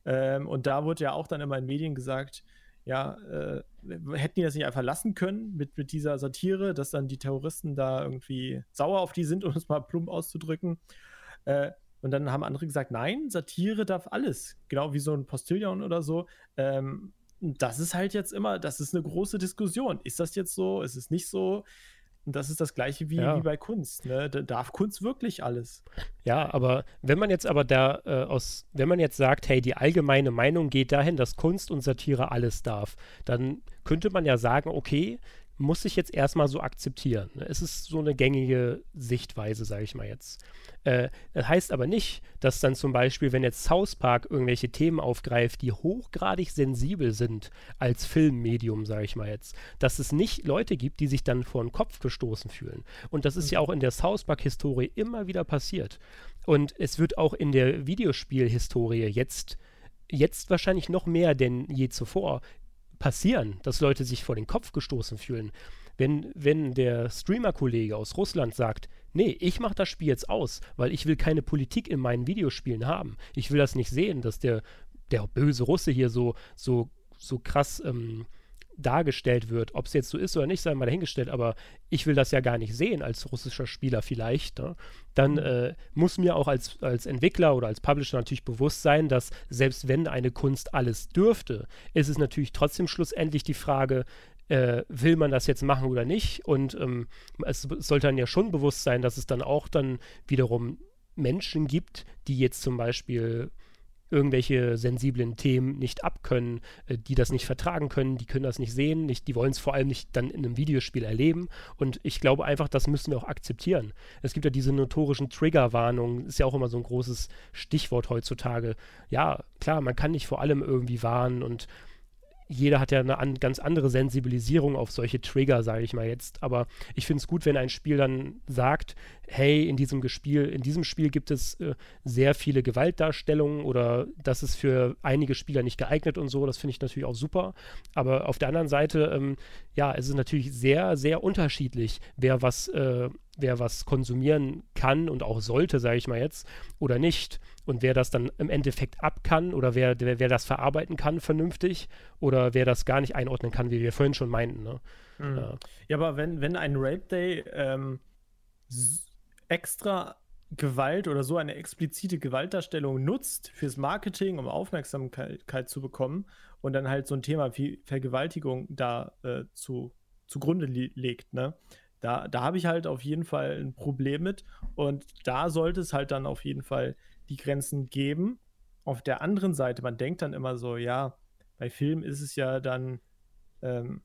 Ähm, und da wurde ja auch dann immer in Medien gesagt, ja, äh, hätten die das nicht einfach lassen können mit, mit dieser Satire, dass dann die Terroristen da irgendwie sauer auf die sind, um es mal plump auszudrücken. Äh, und dann haben andere gesagt, nein, Satire darf alles. Genau wie so ein Postillon oder so. Ähm, das ist halt jetzt immer, das ist eine große Diskussion. Ist das jetzt so? Ist es nicht so? Und das ist das gleiche wie, ja. wie bei Kunst. Ne? Da darf Kunst wirklich alles. Ja, aber wenn man jetzt aber da äh, aus, wenn man jetzt sagt, hey, die allgemeine Meinung geht dahin, dass Kunst und Satire alles darf, dann könnte man ja sagen, okay, muss ich jetzt erstmal so akzeptieren. Ne? Es ist so eine gängige Sichtweise, sage ich mal jetzt. Äh, das heißt aber nicht, dass dann zum Beispiel, wenn jetzt South Park irgendwelche Themen aufgreift, die hochgradig sensibel sind als Filmmedium, sage ich mal jetzt, dass es nicht Leute gibt, die sich dann vor den Kopf gestoßen fühlen. Und das ist ja auch in der South Park-Historie immer wieder passiert. Und es wird auch in der Videospielhistorie jetzt jetzt wahrscheinlich noch mehr denn je zuvor passieren, dass Leute sich vor den Kopf gestoßen fühlen. Wenn, wenn der Streamer-Kollege aus Russland sagt, nee, ich mache das Spiel jetzt aus, weil ich will keine Politik in meinen Videospielen haben. Ich will das nicht sehen, dass der, der böse Russe hier so, so, so krass ähm, dargestellt wird. Ob es jetzt so ist oder nicht, sei mal dahingestellt, aber ich will das ja gar nicht sehen als russischer Spieler vielleicht. Ne? Dann mhm. äh, muss mir auch als, als Entwickler oder als Publisher natürlich bewusst sein, dass selbst wenn eine Kunst alles dürfte, ist es natürlich trotzdem schlussendlich die Frage, äh, will man das jetzt machen oder nicht? Und ähm, es sollte dann ja schon bewusst sein, dass es dann auch dann wiederum Menschen gibt, die jetzt zum Beispiel irgendwelche sensiblen Themen nicht abkönnen, äh, die das nicht vertragen können, die können das nicht sehen, nicht, die wollen es vor allem nicht dann in einem Videospiel erleben. Und ich glaube einfach, das müssen wir auch akzeptieren. Es gibt ja diese notorischen Triggerwarnungen, ist ja auch immer so ein großes Stichwort heutzutage. Ja, klar, man kann nicht vor allem irgendwie warnen und jeder hat ja eine an, ganz andere Sensibilisierung auf solche Trigger, sage ich mal jetzt. Aber ich finde es gut, wenn ein Spiel dann sagt, hey, in diesem Spiel, in diesem Spiel gibt es äh, sehr viele Gewaltdarstellungen oder das ist für einige Spieler nicht geeignet und so. Das finde ich natürlich auch super. Aber auf der anderen Seite, ähm, ja, es ist natürlich sehr, sehr unterschiedlich, wer was, äh, wer was konsumieren kann und auch sollte, sage ich mal jetzt, oder nicht und wer das dann im Endeffekt ab kann oder wer, wer, wer, das verarbeiten kann vernünftig oder wer das gar nicht einordnen kann, wie wir vorhin schon meinten. Ne? Mhm. Ja. ja. aber wenn, wenn ein Rape Day ähm, extra Gewalt oder so eine explizite Gewaltdarstellung nutzt fürs Marketing, um Aufmerksamkeit zu bekommen und dann halt so ein Thema wie Vergewaltigung da äh, zu, zugrunde legt, ne? Da, da habe ich halt auf jeden Fall ein Problem mit und da sollte es halt dann auf jeden Fall die Grenzen geben. Auf der anderen Seite, man denkt dann immer so, ja, bei Filmen ist es ja dann ähm,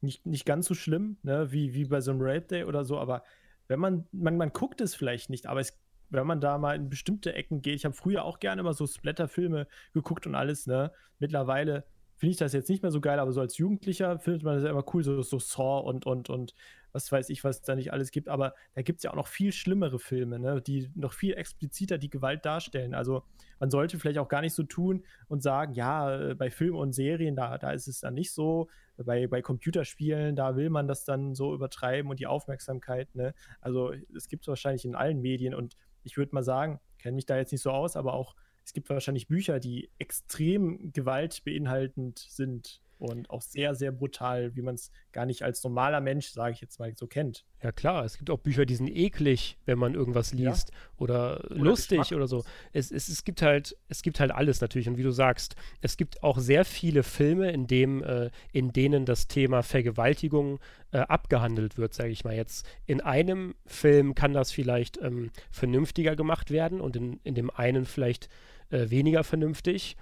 nicht, nicht ganz so schlimm, ne, wie, wie bei so einem Rape Day oder so, aber wenn man, man, man guckt es vielleicht nicht, aber es, wenn man da mal in bestimmte Ecken geht, ich habe früher auch gerne immer so Splatter-Filme geguckt und alles, ne, mittlerweile finde ich das jetzt nicht mehr so geil, aber so als Jugendlicher findet man das ja immer cool, so, so Saw und, und, und was weiß ich, was es da nicht alles gibt. Aber da gibt es ja auch noch viel schlimmere Filme, ne, die noch viel expliziter die Gewalt darstellen. Also man sollte vielleicht auch gar nicht so tun und sagen, ja, äh, bei Filmen und Serien, da, da ist es dann nicht so. Bei, bei Computerspielen, da will man das dann so übertreiben und die Aufmerksamkeit. Ne? Also es gibt es wahrscheinlich in allen Medien und ich würde mal sagen, kenne mich da jetzt nicht so aus, aber auch es gibt wahrscheinlich Bücher, die extrem gewaltbeinhaltend sind und auch sehr, sehr brutal, wie man es gar nicht als normaler Mensch, sage ich jetzt mal, so kennt. Ja klar, es gibt auch Bücher, die sind eklig, wenn man irgendwas liest ja. oder, oder, lustig oder so. Es, es, es, gibt halt, es gibt halt alles natürlich und wie du sagst, es gibt auch sehr viele Filme, in, dem, äh, in denen das Thema Vergewaltigung äh, abgehandelt wird, sage ich mal jetzt. In einem Film kann das vielleicht ähm, vernünftiger gemacht werden und in, in dem einen vielleicht weniger vernünftig.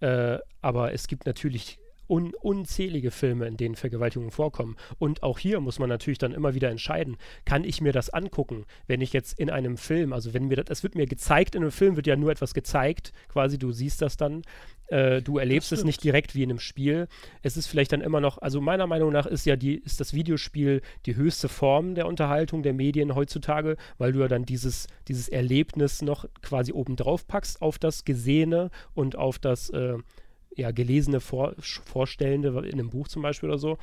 Äh, aber es gibt natürlich un unzählige Filme, in denen Vergewaltigungen vorkommen. Und auch hier muss man natürlich dann immer wieder entscheiden, kann ich mir das angucken, wenn ich jetzt in einem Film, also wenn mir das, es wird mir gezeigt, in einem Film wird ja nur etwas gezeigt, quasi du siehst das dann, äh, du erlebst es nicht direkt wie in einem Spiel. Es ist vielleicht dann immer noch, also meiner Meinung nach ist ja die, ist das Videospiel die höchste Form der Unterhaltung der Medien heutzutage, weil du ja dann dieses, dieses Erlebnis noch quasi obendrauf packst auf das Gesehene und auf das äh, ja, gelesene Vor Vorstellende in einem Buch zum Beispiel oder so.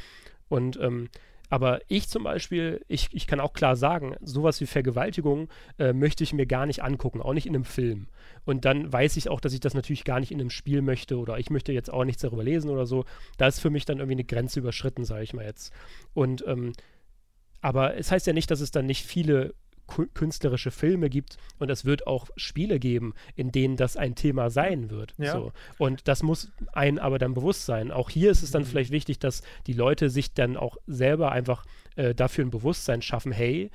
Und ähm, aber ich zum Beispiel, ich, ich kann auch klar sagen, sowas wie Vergewaltigung äh, möchte ich mir gar nicht angucken, auch nicht in einem Film. Und dann weiß ich auch, dass ich das natürlich gar nicht in einem Spiel möchte oder ich möchte jetzt auch nichts darüber lesen oder so. Da ist für mich dann irgendwie eine Grenze überschritten, sage ich mal jetzt. Und ähm, aber es heißt ja nicht, dass es dann nicht viele künstlerische Filme gibt und es wird auch Spiele geben, in denen das ein Thema sein wird. Ja. So. Und das muss einen aber dann bewusst sein. Auch hier ist es dann mhm. vielleicht wichtig, dass die Leute sich dann auch selber einfach äh, dafür ein Bewusstsein schaffen, hey,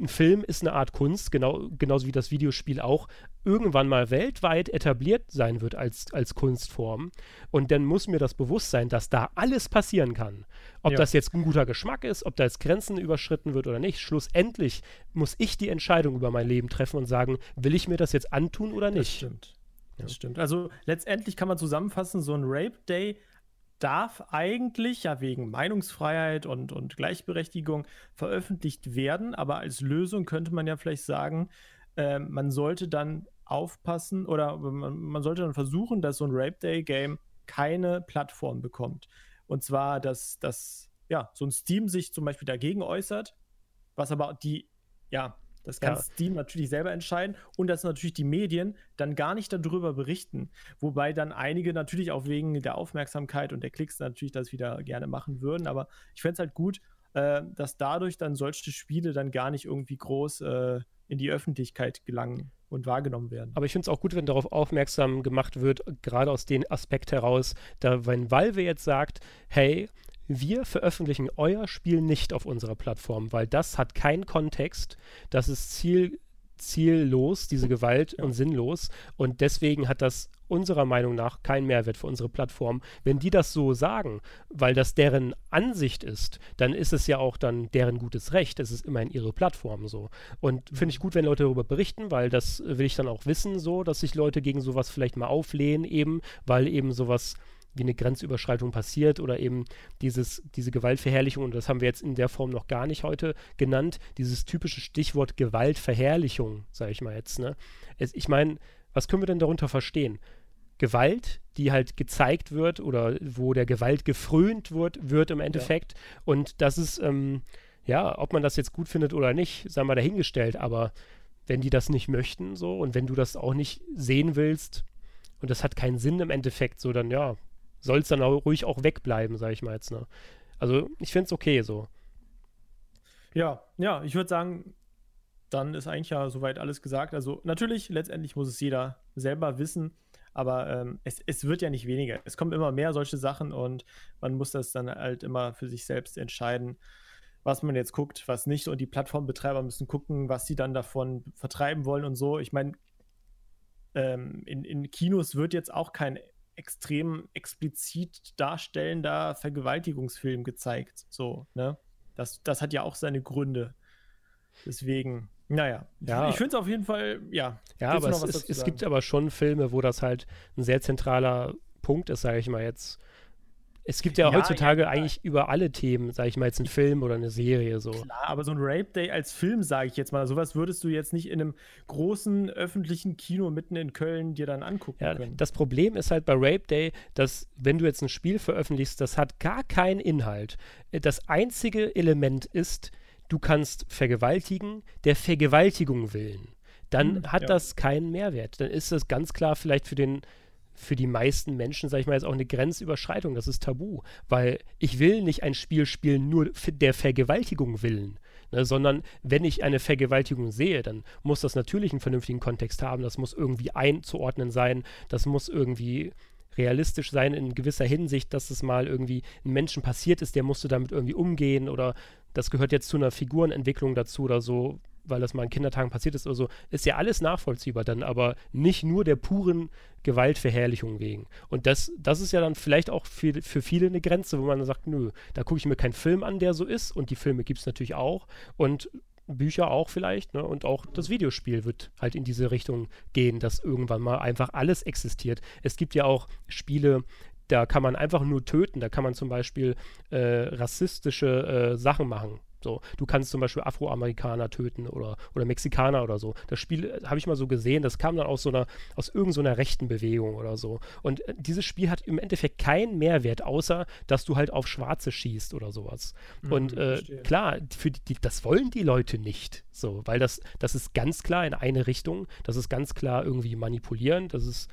ein Film ist eine Art Kunst, genau, genauso wie das Videospiel auch irgendwann mal weltweit etabliert sein wird als, als Kunstform. Und dann muss mir das bewusst sein, dass da alles passieren kann. Ob ja. das jetzt ein guter Geschmack ist, ob da jetzt Grenzen überschritten wird oder nicht. Schlussendlich muss ich die Entscheidung über mein Leben treffen und sagen, will ich mir das jetzt antun oder nicht. Das stimmt. Das ja. stimmt. Also letztendlich kann man zusammenfassen, so ein Rape Day darf eigentlich ja wegen Meinungsfreiheit und, und Gleichberechtigung veröffentlicht werden, aber als Lösung könnte man ja vielleicht sagen, äh, man sollte dann aufpassen oder man, man, sollte dann versuchen, dass so ein Rape Day Game keine Plattform bekommt. Und zwar, dass, dass ja, so ein Steam sich zum Beispiel dagegen äußert, was aber die, ja, das kann ja. Steam natürlich selber entscheiden und dass natürlich die Medien dann gar nicht darüber berichten. Wobei dann einige natürlich auch wegen der Aufmerksamkeit und der Klicks natürlich das wieder gerne machen würden. Aber ich fände es halt gut, äh, dass dadurch dann solche Spiele dann gar nicht irgendwie groß äh, in die Öffentlichkeit gelangen und wahrgenommen werden. Aber ich finde es auch gut, wenn darauf aufmerksam gemacht wird, gerade aus dem Aspekt heraus, da wenn Valve jetzt sagt, hey, wir veröffentlichen euer Spiel nicht auf unserer Plattform, weil das hat keinen Kontext, das ist Ziel, ziellos, diese Gewalt ja. und sinnlos und deswegen hat das unserer Meinung nach keinen Mehrwert für unsere Plattform. Wenn die das so sagen, weil das deren Ansicht ist, dann ist es ja auch dann deren gutes Recht. Es ist immerhin ihre Plattform so. Und mhm. finde ich gut, wenn Leute darüber berichten, weil das will ich dann auch wissen, so, dass sich Leute gegen sowas vielleicht mal auflehnen, eben, weil eben sowas wie eine Grenzüberschreitung passiert oder eben dieses, diese Gewaltverherrlichung, und das haben wir jetzt in der Form noch gar nicht heute genannt, dieses typische Stichwort Gewaltverherrlichung, sage ich mal jetzt. Ne? Es, ich meine, was können wir denn darunter verstehen? Gewalt, die halt gezeigt wird oder wo der Gewalt gefrönt wird, wird im Endeffekt. Ja. Und das ist, ähm, ja, ob man das jetzt gut findet oder nicht, sei mal dahingestellt, aber wenn die das nicht möchten, so, und wenn du das auch nicht sehen willst, und das hat keinen Sinn im Endeffekt, so, dann ja, soll es dann auch ruhig auch wegbleiben, sag ich mal jetzt, ne? Also, ich finde es okay so. Ja, ja, ich würde sagen, dann ist eigentlich ja soweit alles gesagt. Also natürlich, letztendlich muss es jeder selber wissen, aber ähm, es, es wird ja nicht weniger. Es kommen immer mehr solche Sachen und man muss das dann halt immer für sich selbst entscheiden, was man jetzt guckt, was nicht. Und die Plattformbetreiber müssen gucken, was sie dann davon vertreiben wollen und so. Ich meine, ähm, in, in Kinos wird jetzt auch kein extrem explizit darstellender Vergewaltigungsfilm gezeigt. So, ne? Das, das hat ja auch seine Gründe. Deswegen, naja, ja. ich finde es auf jeden Fall, ja. Ja, aber es, ist, es gibt aber schon Filme, wo das halt ein sehr zentraler Punkt ist, sage ich mal jetzt. Es gibt ja, ja heutzutage ja, eigentlich über alle Themen, sage ich mal jetzt einen Film oder eine Serie so. Klar, aber so ein Rape Day als Film, sage ich jetzt mal, sowas würdest du jetzt nicht in einem großen öffentlichen Kino mitten in Köln dir dann angucken ja, können. Das Problem ist halt bei Rape Day, dass wenn du jetzt ein Spiel veröffentlichst, das hat gar keinen Inhalt. Das einzige Element ist, du kannst vergewaltigen, der Vergewaltigung willen, dann hm, hat das keinen Mehrwert. Dann ist das ganz klar vielleicht für den für die meisten Menschen, sage ich mal, jetzt auch eine Grenzüberschreitung. Das ist tabu, weil ich will nicht ein Spiel spielen nur der Vergewaltigung willen, ne, sondern wenn ich eine Vergewaltigung sehe, dann muss das natürlich einen vernünftigen Kontext haben. Das muss irgendwie einzuordnen sein. Das muss irgendwie realistisch sein in gewisser Hinsicht, dass es mal irgendwie einem Menschen passiert ist, der musste damit irgendwie umgehen oder das gehört jetzt zu einer Figurenentwicklung dazu oder so, weil das mal in Kindertagen passiert ist oder so, ist ja alles nachvollziehbar dann, aber nicht nur der puren Gewaltverherrlichung wegen. Und das, das ist ja dann vielleicht auch für, für viele eine Grenze, wo man sagt, nö, da gucke ich mir keinen Film an, der so ist und die Filme gibt es natürlich auch und Bücher auch vielleicht, ne? Und auch das Videospiel wird halt in diese Richtung gehen, dass irgendwann mal einfach alles existiert. Es gibt ja auch Spiele, da kann man einfach nur töten. Da kann man zum Beispiel äh, rassistische äh, Sachen machen. So, du kannst zum Beispiel Afroamerikaner töten oder, oder Mexikaner oder so. Das Spiel äh, habe ich mal so gesehen, das kam dann aus so einer, aus irgendeiner so rechten Bewegung oder so. Und äh, dieses Spiel hat im Endeffekt keinen Mehrwert, außer dass du halt auf Schwarze schießt oder sowas. Mhm, und äh, klar, für die, das wollen die Leute nicht. So, weil das, das ist ganz klar in eine Richtung, das ist ganz klar irgendwie manipulieren, das ist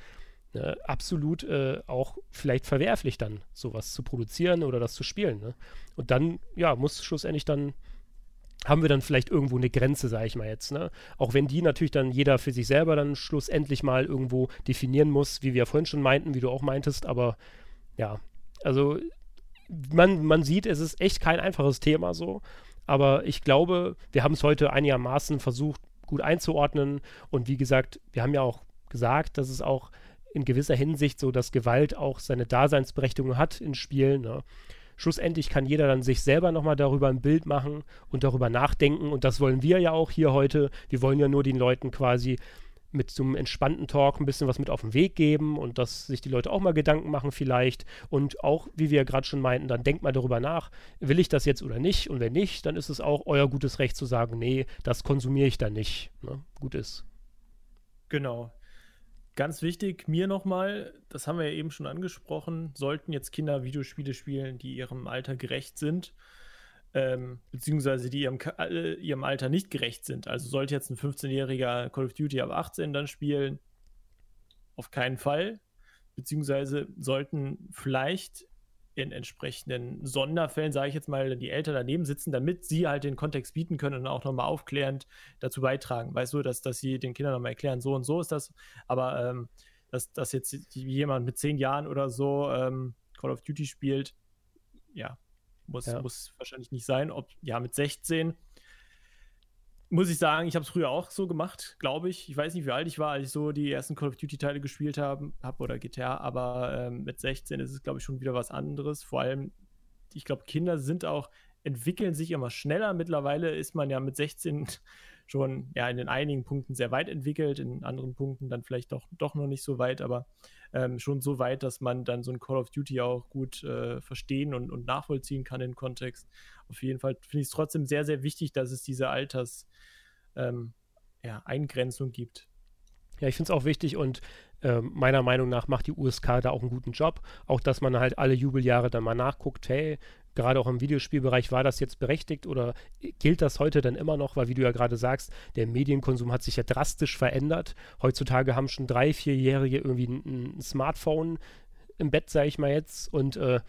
ne, absolut äh, auch vielleicht verwerflich dann, sowas zu produzieren oder das zu spielen. Ne? Und dann, ja, muss schlussendlich dann haben wir dann vielleicht irgendwo eine Grenze, sage ich mal jetzt. Ne? Auch wenn die natürlich dann jeder für sich selber dann schlussendlich mal irgendwo definieren muss, wie wir vorhin schon meinten, wie du auch meintest, aber ja, also man, man sieht, es ist echt kein einfaches Thema so, aber ich glaube, wir haben es heute einigermaßen versucht, gut einzuordnen und wie gesagt, wir haben ja auch gesagt, dass es auch in gewisser Hinsicht so, dass Gewalt auch seine Daseinsberechtigung hat in Spielen. Ne? Schlussendlich kann jeder dann sich selber nochmal darüber ein Bild machen und darüber nachdenken. Und das wollen wir ja auch hier heute. Wir wollen ja nur den Leuten quasi mit so einem entspannten Talk ein bisschen was mit auf den Weg geben und dass sich die Leute auch mal Gedanken machen vielleicht. Und auch, wie wir gerade schon meinten, dann denkt mal darüber nach, will ich das jetzt oder nicht? Und wenn nicht, dann ist es auch euer gutes Recht zu sagen, nee, das konsumiere ich dann nicht. Ne? Gut ist. Genau. Ganz wichtig, mir nochmal, das haben wir ja eben schon angesprochen, sollten jetzt Kinder Videospiele spielen, die ihrem Alter gerecht sind, ähm, beziehungsweise die ihrem, äh, ihrem Alter nicht gerecht sind. Also sollte jetzt ein 15-jähriger Call of Duty ab 18 dann spielen, auf keinen Fall. Beziehungsweise sollten vielleicht in entsprechenden Sonderfällen, sage ich jetzt mal, die Eltern daneben sitzen, damit sie halt den Kontext bieten können und auch nochmal aufklärend dazu beitragen. Weißt du, dass, dass sie den Kindern nochmal erklären, so und so ist das. Aber ähm, dass, dass jetzt jemand mit zehn Jahren oder so ähm, Call of Duty spielt, ja, muss, ja. muss wahrscheinlich nicht sein. Ob, ja, mit 16 muss ich sagen, ich habe es früher auch so gemacht, glaube ich. Ich weiß nicht, wie alt ich war, als ich so die ersten Call of Duty-Teile gespielt habe hab oder GTA, aber ähm, mit 16 ist es, glaube ich, schon wieder was anderes. Vor allem, ich glaube, Kinder sind auch, entwickeln sich immer schneller. Mittlerweile ist man ja mit 16 schon ja in den einigen Punkten sehr weit entwickelt, in anderen Punkten dann vielleicht doch, doch noch nicht so weit, aber ähm, schon so weit, dass man dann so ein Call of Duty auch gut äh, verstehen und, und nachvollziehen kann im Kontext. Auf jeden Fall finde ich es trotzdem sehr, sehr wichtig, dass es diese Alters ähm, ja, Eingrenzung gibt. Ja, ich finde es auch wichtig und äh, meiner Meinung nach macht die USK da auch einen guten Job. Auch, dass man halt alle Jubeljahre dann mal nachguckt, hey, gerade auch im Videospielbereich, war das jetzt berechtigt oder gilt das heute dann immer noch? Weil, wie du ja gerade sagst, der Medienkonsum hat sich ja drastisch verändert. Heutzutage haben schon drei, vierjährige irgendwie ein, ein Smartphone im Bett, sage ich mal jetzt, und äh,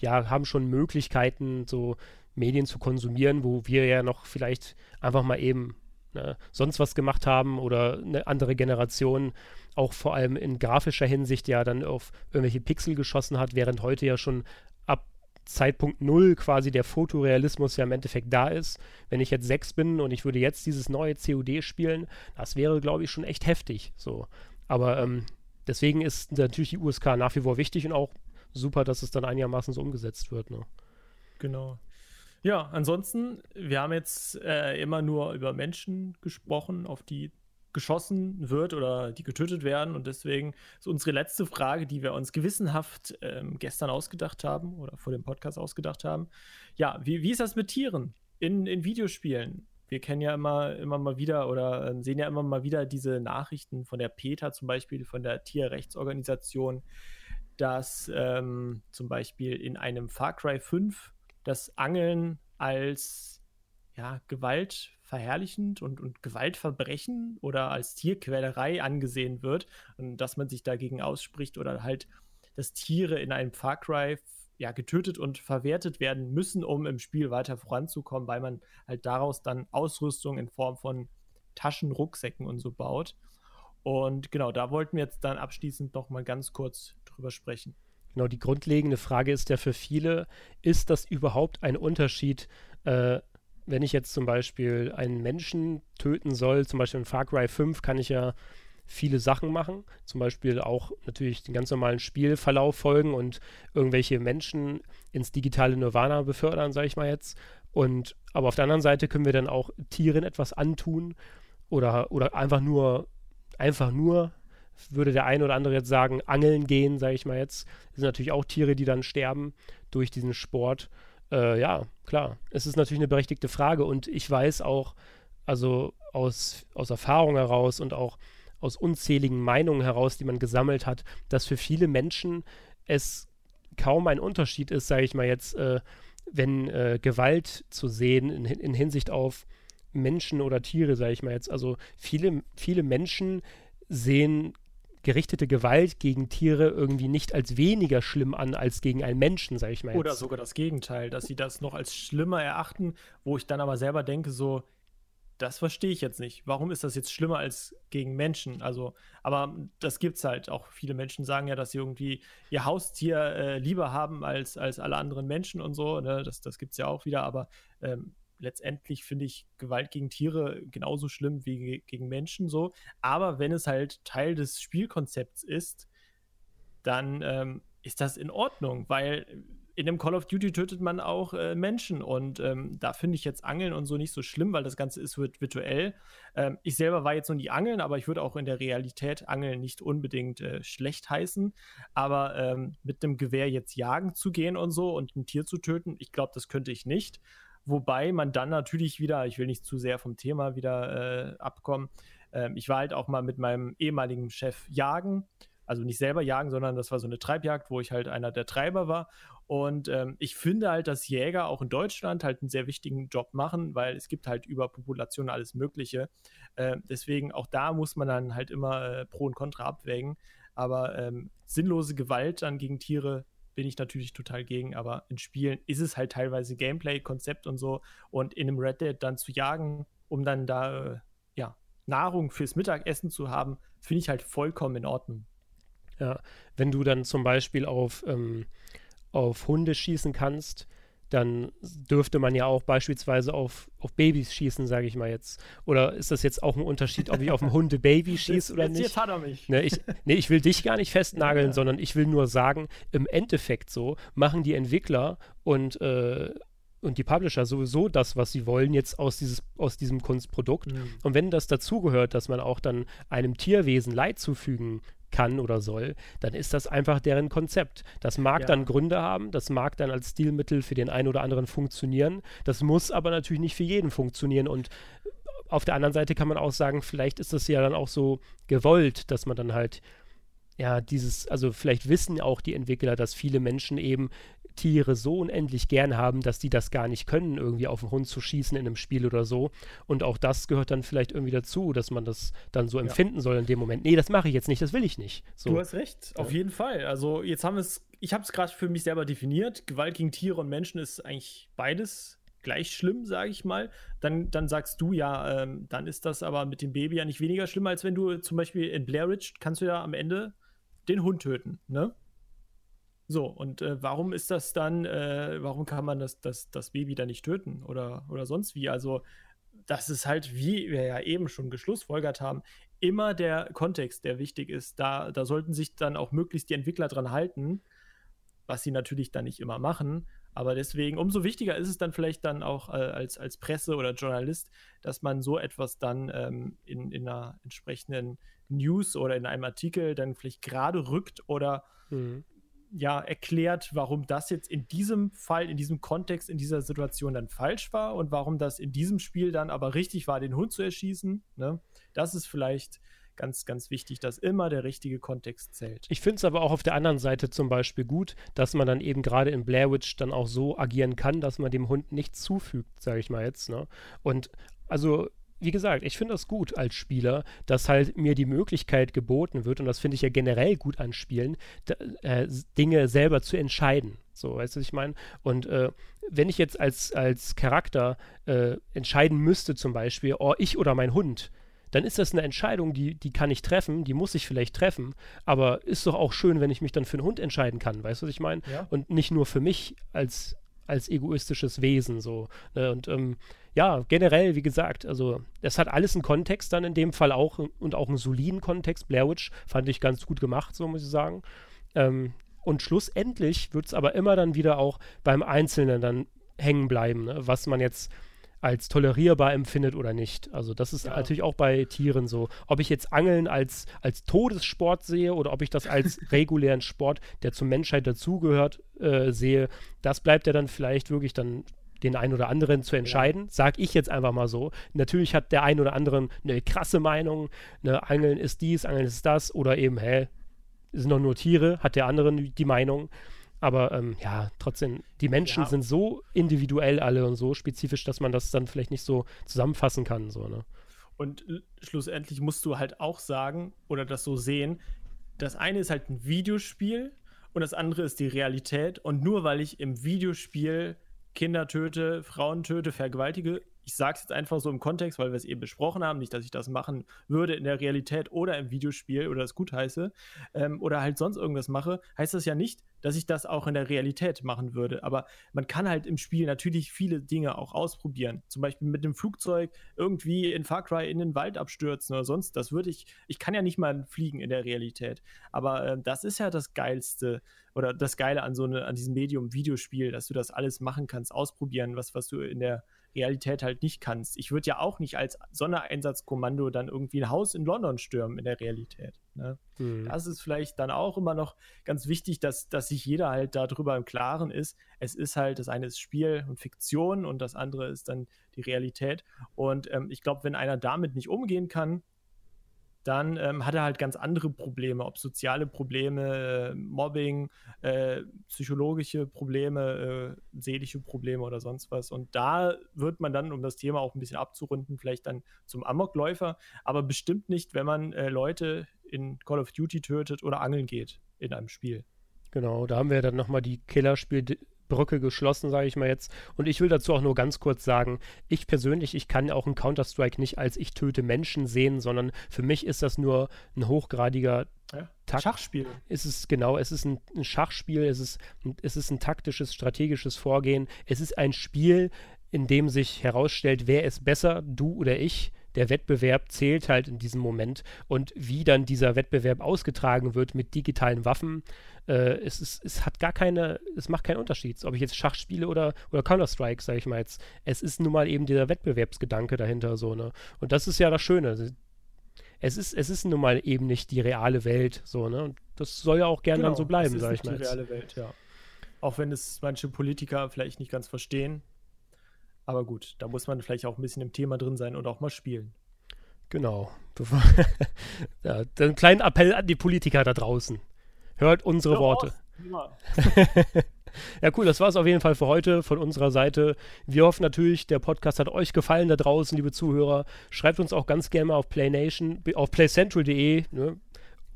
ja, haben schon Möglichkeiten, so Medien zu konsumieren, wo wir ja noch vielleicht einfach mal eben ne, sonst was gemacht haben oder eine andere Generation auch vor allem in grafischer Hinsicht ja dann auf irgendwelche Pixel geschossen hat, während heute ja schon Zeitpunkt Null quasi der Fotorealismus ja im Endeffekt da ist. Wenn ich jetzt sechs bin und ich würde jetzt dieses neue COD spielen, das wäre, glaube ich, schon echt heftig. So. Aber ähm, deswegen ist natürlich die USK nach wie vor wichtig und auch super, dass es dann einigermaßen so umgesetzt wird. Ne? Genau. Ja, ansonsten, wir haben jetzt äh, immer nur über Menschen gesprochen, auf die geschossen wird oder die getötet werden. Und deswegen ist unsere letzte Frage, die wir uns gewissenhaft ähm, gestern ausgedacht haben oder vor dem Podcast ausgedacht haben. Ja, wie, wie ist das mit Tieren in, in Videospielen? Wir kennen ja immer, immer mal wieder oder äh, sehen ja immer mal wieder diese Nachrichten von der PETA zum Beispiel, von der Tierrechtsorganisation, dass ähm, zum Beispiel in einem Far Cry 5 das Angeln als ja, Gewalt verherrlichend und, und Gewaltverbrechen oder als Tierquälerei angesehen wird und dass man sich dagegen ausspricht oder halt, dass Tiere in einem Far Cry ja, getötet und verwertet werden müssen, um im Spiel weiter voranzukommen, weil man halt daraus dann Ausrüstung in Form von Taschen, Rucksäcken und so baut. Und genau, da wollten wir jetzt dann abschließend noch mal ganz kurz drüber sprechen. Genau, die grundlegende Frage ist ja für viele, ist das überhaupt ein Unterschied, äh, wenn ich jetzt zum Beispiel einen Menschen töten soll, zum Beispiel in Far Cry 5, kann ich ja viele Sachen machen. Zum Beispiel auch natürlich den ganz normalen Spielverlauf folgen und irgendwelche Menschen ins digitale Nirvana befördern, sage ich mal jetzt. Und aber auf der anderen Seite können wir dann auch Tieren etwas antun oder, oder einfach nur, einfach nur, würde der eine oder andere jetzt sagen, angeln gehen, sage ich mal jetzt. Das sind natürlich auch Tiere, die dann sterben durch diesen Sport. Äh, ja, klar. Es ist natürlich eine berechtigte Frage und ich weiß auch, also aus, aus Erfahrung heraus und auch aus unzähligen Meinungen heraus, die man gesammelt hat, dass für viele Menschen es kaum ein Unterschied ist, sage ich mal jetzt, äh, wenn äh, Gewalt zu sehen in, in, Hinsicht auf Menschen oder Tiere, sage ich mal jetzt. Also viele, viele Menschen sehen gerichtete Gewalt gegen Tiere irgendwie nicht als weniger schlimm an als gegen einen Menschen, sage ich mal. Jetzt. Oder sogar das Gegenteil, dass sie das noch als schlimmer erachten, wo ich dann aber selber denke, so, das verstehe ich jetzt nicht. Warum ist das jetzt schlimmer als gegen Menschen? Also, aber das gibt es halt. Auch viele Menschen sagen ja, dass sie irgendwie ihr Haustier äh, lieber haben als, als alle anderen Menschen und so. Ne? Das, das gibt es ja auch wieder. Aber ähm, letztendlich finde ich Gewalt gegen Tiere genauso schlimm wie gegen Menschen so. Aber wenn es halt Teil des Spielkonzepts ist, dann ähm, ist das in Ordnung, weil in dem Call of Duty tötet man auch äh, Menschen und ähm, da finde ich jetzt Angeln und so nicht so schlimm, weil das Ganze ist virtuell. Ähm, ich selber war jetzt noch nie Angeln, aber ich würde auch in der Realität Angeln nicht unbedingt äh, schlecht heißen. Aber ähm, mit dem Gewehr jetzt jagen zu gehen und so und ein Tier zu töten, ich glaube, das könnte ich nicht. Wobei man dann natürlich wieder, ich will nicht zu sehr vom Thema wieder äh, abkommen, Ähm, ich war halt auch mal mit meinem ehemaligen Chef jagen. Also nicht selber jagen, sondern das war so eine Treibjagd, wo ich halt einer der Treiber war. Und ähm, ich finde halt, dass Jäger auch in Deutschland halt einen sehr wichtigen Job machen, weil es gibt halt Überpopulation alles Mögliche. Äh, deswegen auch da muss man dann halt immer äh, Pro und Contra abwägen. Aber ähm, sinnlose Gewalt dann gegen Tiere bin ich natürlich total gegen, aber in Spielen ist es halt teilweise Gameplay, Konzept und so. Und in einem Red Dead dann zu jagen, um dann da äh, ja, Nahrung fürs Mittagessen zu haben, finde ich halt vollkommen in Ordnung. Ja, wenn du dann zum Beispiel auf, ähm, auf Hunde schießen kannst, dann dürfte man ja auch beispielsweise auf, auf Babys schießen, sage ich mal jetzt. Oder ist das jetzt auch ein Unterschied, ob ich auf ein Hundebaby schieße oder nicht? Jetzt hat er mich. Ne, ich, nee, ich will dich gar nicht festnageln, ja. sondern ich will nur sagen, im Endeffekt so machen die Entwickler und, äh, und die Publisher sowieso das, was sie wollen, jetzt aus, dieses, aus diesem Kunstprodukt. Mhm. Und wenn das dazugehört, dass man auch dann einem Tierwesen Leid zufügen kann oder soll, dann ist das einfach deren Konzept. Das mag ja. dann Gründe haben, das mag dann als Stilmittel für den einen oder anderen funktionieren, das muss aber natürlich nicht für jeden funktionieren und auf der anderen Seite kann man auch sagen, vielleicht ist das ja dann auch so gewollt, dass man dann halt ja, dieses, also vielleicht wissen auch die Entwickler, dass viele Menschen eben Tiere so unendlich gern haben, dass die das gar nicht können, irgendwie auf den Hund zu schießen in einem Spiel oder so. Und auch das gehört dann vielleicht irgendwie dazu, dass man das dann so empfinden ja. soll in dem Moment. Nee, das mache ich jetzt nicht, das will ich nicht. So. Du hast recht, auf jeden Fall. Also jetzt haben wir es, ich habe es gerade für mich selber definiert. Gewalt gegen Tiere und Menschen ist eigentlich beides gleich schlimm, sage ich mal. Dann, dann sagst du ja, ähm, dann ist das aber mit dem Baby ja nicht weniger schlimm, als wenn du zum Beispiel in Blair Ridge kannst du ja am Ende den Hund töten, ne? So, und äh, warum ist das dann, äh, warum kann man das, das, das Baby dann nicht töten oder, oder sonst wie? Also, das ist halt, wie wir ja eben schon geschlussfolgert haben, immer der Kontext, der wichtig ist. Da, da sollten sich dann auch möglichst die Entwickler dran halten, was sie natürlich dann nicht immer machen. Aber deswegen, umso wichtiger ist es dann vielleicht dann auch äh, als, als Presse oder Journalist, dass man so etwas dann ähm, in, in einer entsprechenden News oder in einem Artikel dann vielleicht gerade rückt oder mhm ja, erklärt, warum das jetzt in diesem Fall, in diesem Kontext, in dieser Situation dann falsch war und warum das in diesem Spiel dann aber richtig war, den Hund zu erschießen. Ne? Das ist vielleicht ganz, ganz wichtig, dass immer der richtige Kontext zählt. Ich finde es aber auch auf der anderen Seite zum Beispiel gut, dass man dann eben gerade in Blair Witch dann auch so agieren kann, dass man dem Hund nichts zufügt, sage ich mal jetzt. Ne? Und also wie gesagt, ich finde das gut als Spieler, dass halt mir die Möglichkeit geboten wird, und das finde ich ja generell gut an Spielen, äh, Dinge selber zu entscheiden. So, weißt du, was ich meine? Und äh, wenn ich jetzt als, als Charakter äh, entscheiden müsste, zum Beispiel, oh, ich oder mein Hund, dann ist das eine Entscheidung, die, die kann ich treffen, die muss ich vielleicht treffen, aber ist doch auch schön, wenn ich mich dann für einen Hund entscheiden kann, weißt du, was ich meine? Ja. Und nicht nur für mich als, als egoistisches Wesen so. Ne? Und ähm, ja, generell, wie gesagt, also es hat alles einen Kontext dann in dem Fall auch und auch einen soliden Kontext. Blair Witch fand ich ganz gut gemacht, so muss ich sagen. Ähm, und schlussendlich wird es aber immer dann wieder auch beim Einzelnen dann hängen bleiben, ne? was man jetzt als tolerierbar empfindet oder nicht. Also das ist ja. natürlich auch bei Tieren so. Ob ich jetzt Angeln als, als Todessport sehe oder ob ich das als regulären Sport, der zur Menschheit dazugehört, äh, sehe, das bleibt ja dann vielleicht wirklich dann den einen oder anderen zu entscheiden, ja. sag ich jetzt einfach mal so. Natürlich hat der ein oder andere eine krasse Meinung, ne, Angeln ist dies, Angeln ist das oder eben, hä, sind doch nur Tiere, hat der andere die Meinung. Aber ähm, ja, trotzdem, die Menschen ja. sind so individuell alle und so spezifisch, dass man das dann vielleicht nicht so zusammenfassen kann. So, ne? Und schlussendlich musst du halt auch sagen oder das so sehen, das eine ist halt ein Videospiel und das andere ist die Realität. Und nur weil ich im Videospiel Kinder töte, Frauen töte, vergewaltige, ich sage es jetzt einfach so im Kontext, weil wir es eben besprochen haben, nicht, dass ich das machen würde in der Realität oder im Videospiel oder es gut heiße ähm, oder halt sonst irgendwas mache, heißt das ja nicht, dass ich das auch in der Realität machen würde. Aber man kann halt im Spiel natürlich viele Dinge auch ausprobieren. Zum Beispiel mit dem Flugzeug irgendwie in Far Cry in den Wald abstürzen oder sonst. Das würde ich, ich kann ja nicht mal fliegen in der Realität. Aber äh, das ist ja das Geilste oder das Geile an so eine, an diesem Medium Videospiel, dass du das alles machen kannst, ausprobieren, was, was du in der Realität halt nicht kannst. Ich würde ja auch nicht als Sondereinsatzkommando dann irgendwie ein Haus in London stürmen in der Realität. Ne? Mhm. Das ist vielleicht dann auch immer noch ganz wichtig, dass, dass sich jeder halt darüber im Klaren ist. Es ist halt, das eine ist Spiel und Fiktion und das andere ist dann die Realität. Und ähm, ich glaube, wenn einer damit nicht umgehen kann, dann ähm, hat er halt ganz andere Probleme, ob soziale Probleme, äh, Mobbing, äh, psychologische Probleme, äh, seelische Probleme oder sonst was. Und da wird man dann, um das Thema auch ein bisschen abzurunden, vielleicht dann zum Amokläufer, aber bestimmt nicht, wenn man äh, Leute in Call of Duty tötet oder angeln geht in einem Spiel. Genau, da haben wir dann nochmal die Killerspiel Brücke geschlossen, sage ich mal jetzt. Und ich will dazu auch nur ganz kurz sagen, ich persönlich, ich kann auch einen Counter-Strike nicht als ich töte Menschen sehen, sondern für mich ist das nur ein hochgradiger ja. Takt. Schachspiel. Es ist genau, es ist ein, ein Schachspiel, es ist, es ist ein taktisches, strategisches Vorgehen. Es ist ein Spiel, in dem sich herausstellt, wer ist besser, du oder ich der Wettbewerb zählt halt in diesem Moment und wie dann dieser Wettbewerb ausgetragen wird mit digitalen Waffen, äh, es, ist, es hat gar keine, es macht keinen Unterschied, ob ich jetzt Schach spiele oder, oder Counter-Strike, sage ich mal jetzt. Es ist nun mal eben dieser Wettbewerbsgedanke dahinter so, ne? Und das ist ja das Schöne. Es ist, es ist nun mal eben nicht die reale Welt, so, ne? Und das soll ja auch gerne genau, dann so bleiben, sage ich mal. Die reale Welt, ja. Auch wenn es manche Politiker vielleicht nicht ganz verstehen, aber gut, da muss man vielleicht auch ein bisschen im Thema drin sein und auch mal spielen. Genau. ja, einen kleinen Appell an die Politiker da draußen. Hört unsere ja, Worte. ja, cool, das war es auf jeden Fall für heute von unserer Seite. Wir hoffen natürlich, der Podcast hat euch gefallen da draußen, liebe Zuhörer. Schreibt uns auch ganz gerne mal auf PlayNation, auf playcentral.de, ne,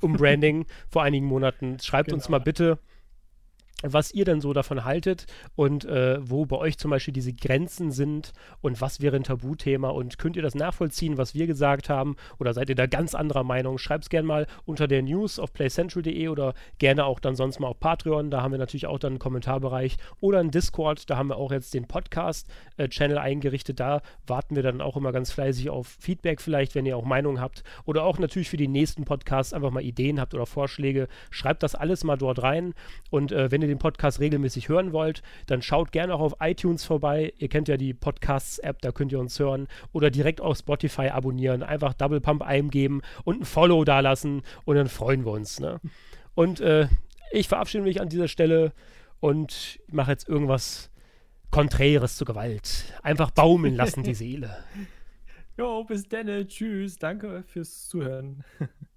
um Branding vor einigen Monaten. Schreibt genau. uns mal bitte, was ihr denn so davon haltet und äh, wo bei euch zum Beispiel diese Grenzen sind und was wäre ein Tabuthema und könnt ihr das nachvollziehen, was wir gesagt haben oder seid ihr da ganz anderer Meinung? Schreibt es gerne mal unter der News auf playcentral.de oder gerne auch dann sonst mal auf Patreon, da haben wir natürlich auch dann einen Kommentarbereich oder einen Discord, da haben wir auch jetzt den Podcast-Channel äh, eingerichtet, da warten wir dann auch immer ganz fleißig auf Feedback vielleicht, wenn ihr auch Meinungen habt oder auch natürlich für die nächsten Podcasts einfach mal Ideen habt oder Vorschläge, schreibt das alles mal dort rein und äh, wenn ihr den Podcast regelmäßig hören wollt, dann schaut gerne auch auf iTunes vorbei. Ihr kennt ja die Podcasts-App, da könnt ihr uns hören. Oder direkt auf Spotify abonnieren. Einfach Double Pump eingeben und ein Follow dalassen und dann freuen wir uns. Ne? Und äh, ich verabschiede mich an dieser Stelle und mache jetzt irgendwas Konträres zur Gewalt. Einfach baumeln lassen die Seele. Jo, bis dann. Tschüss. Danke fürs Zuhören.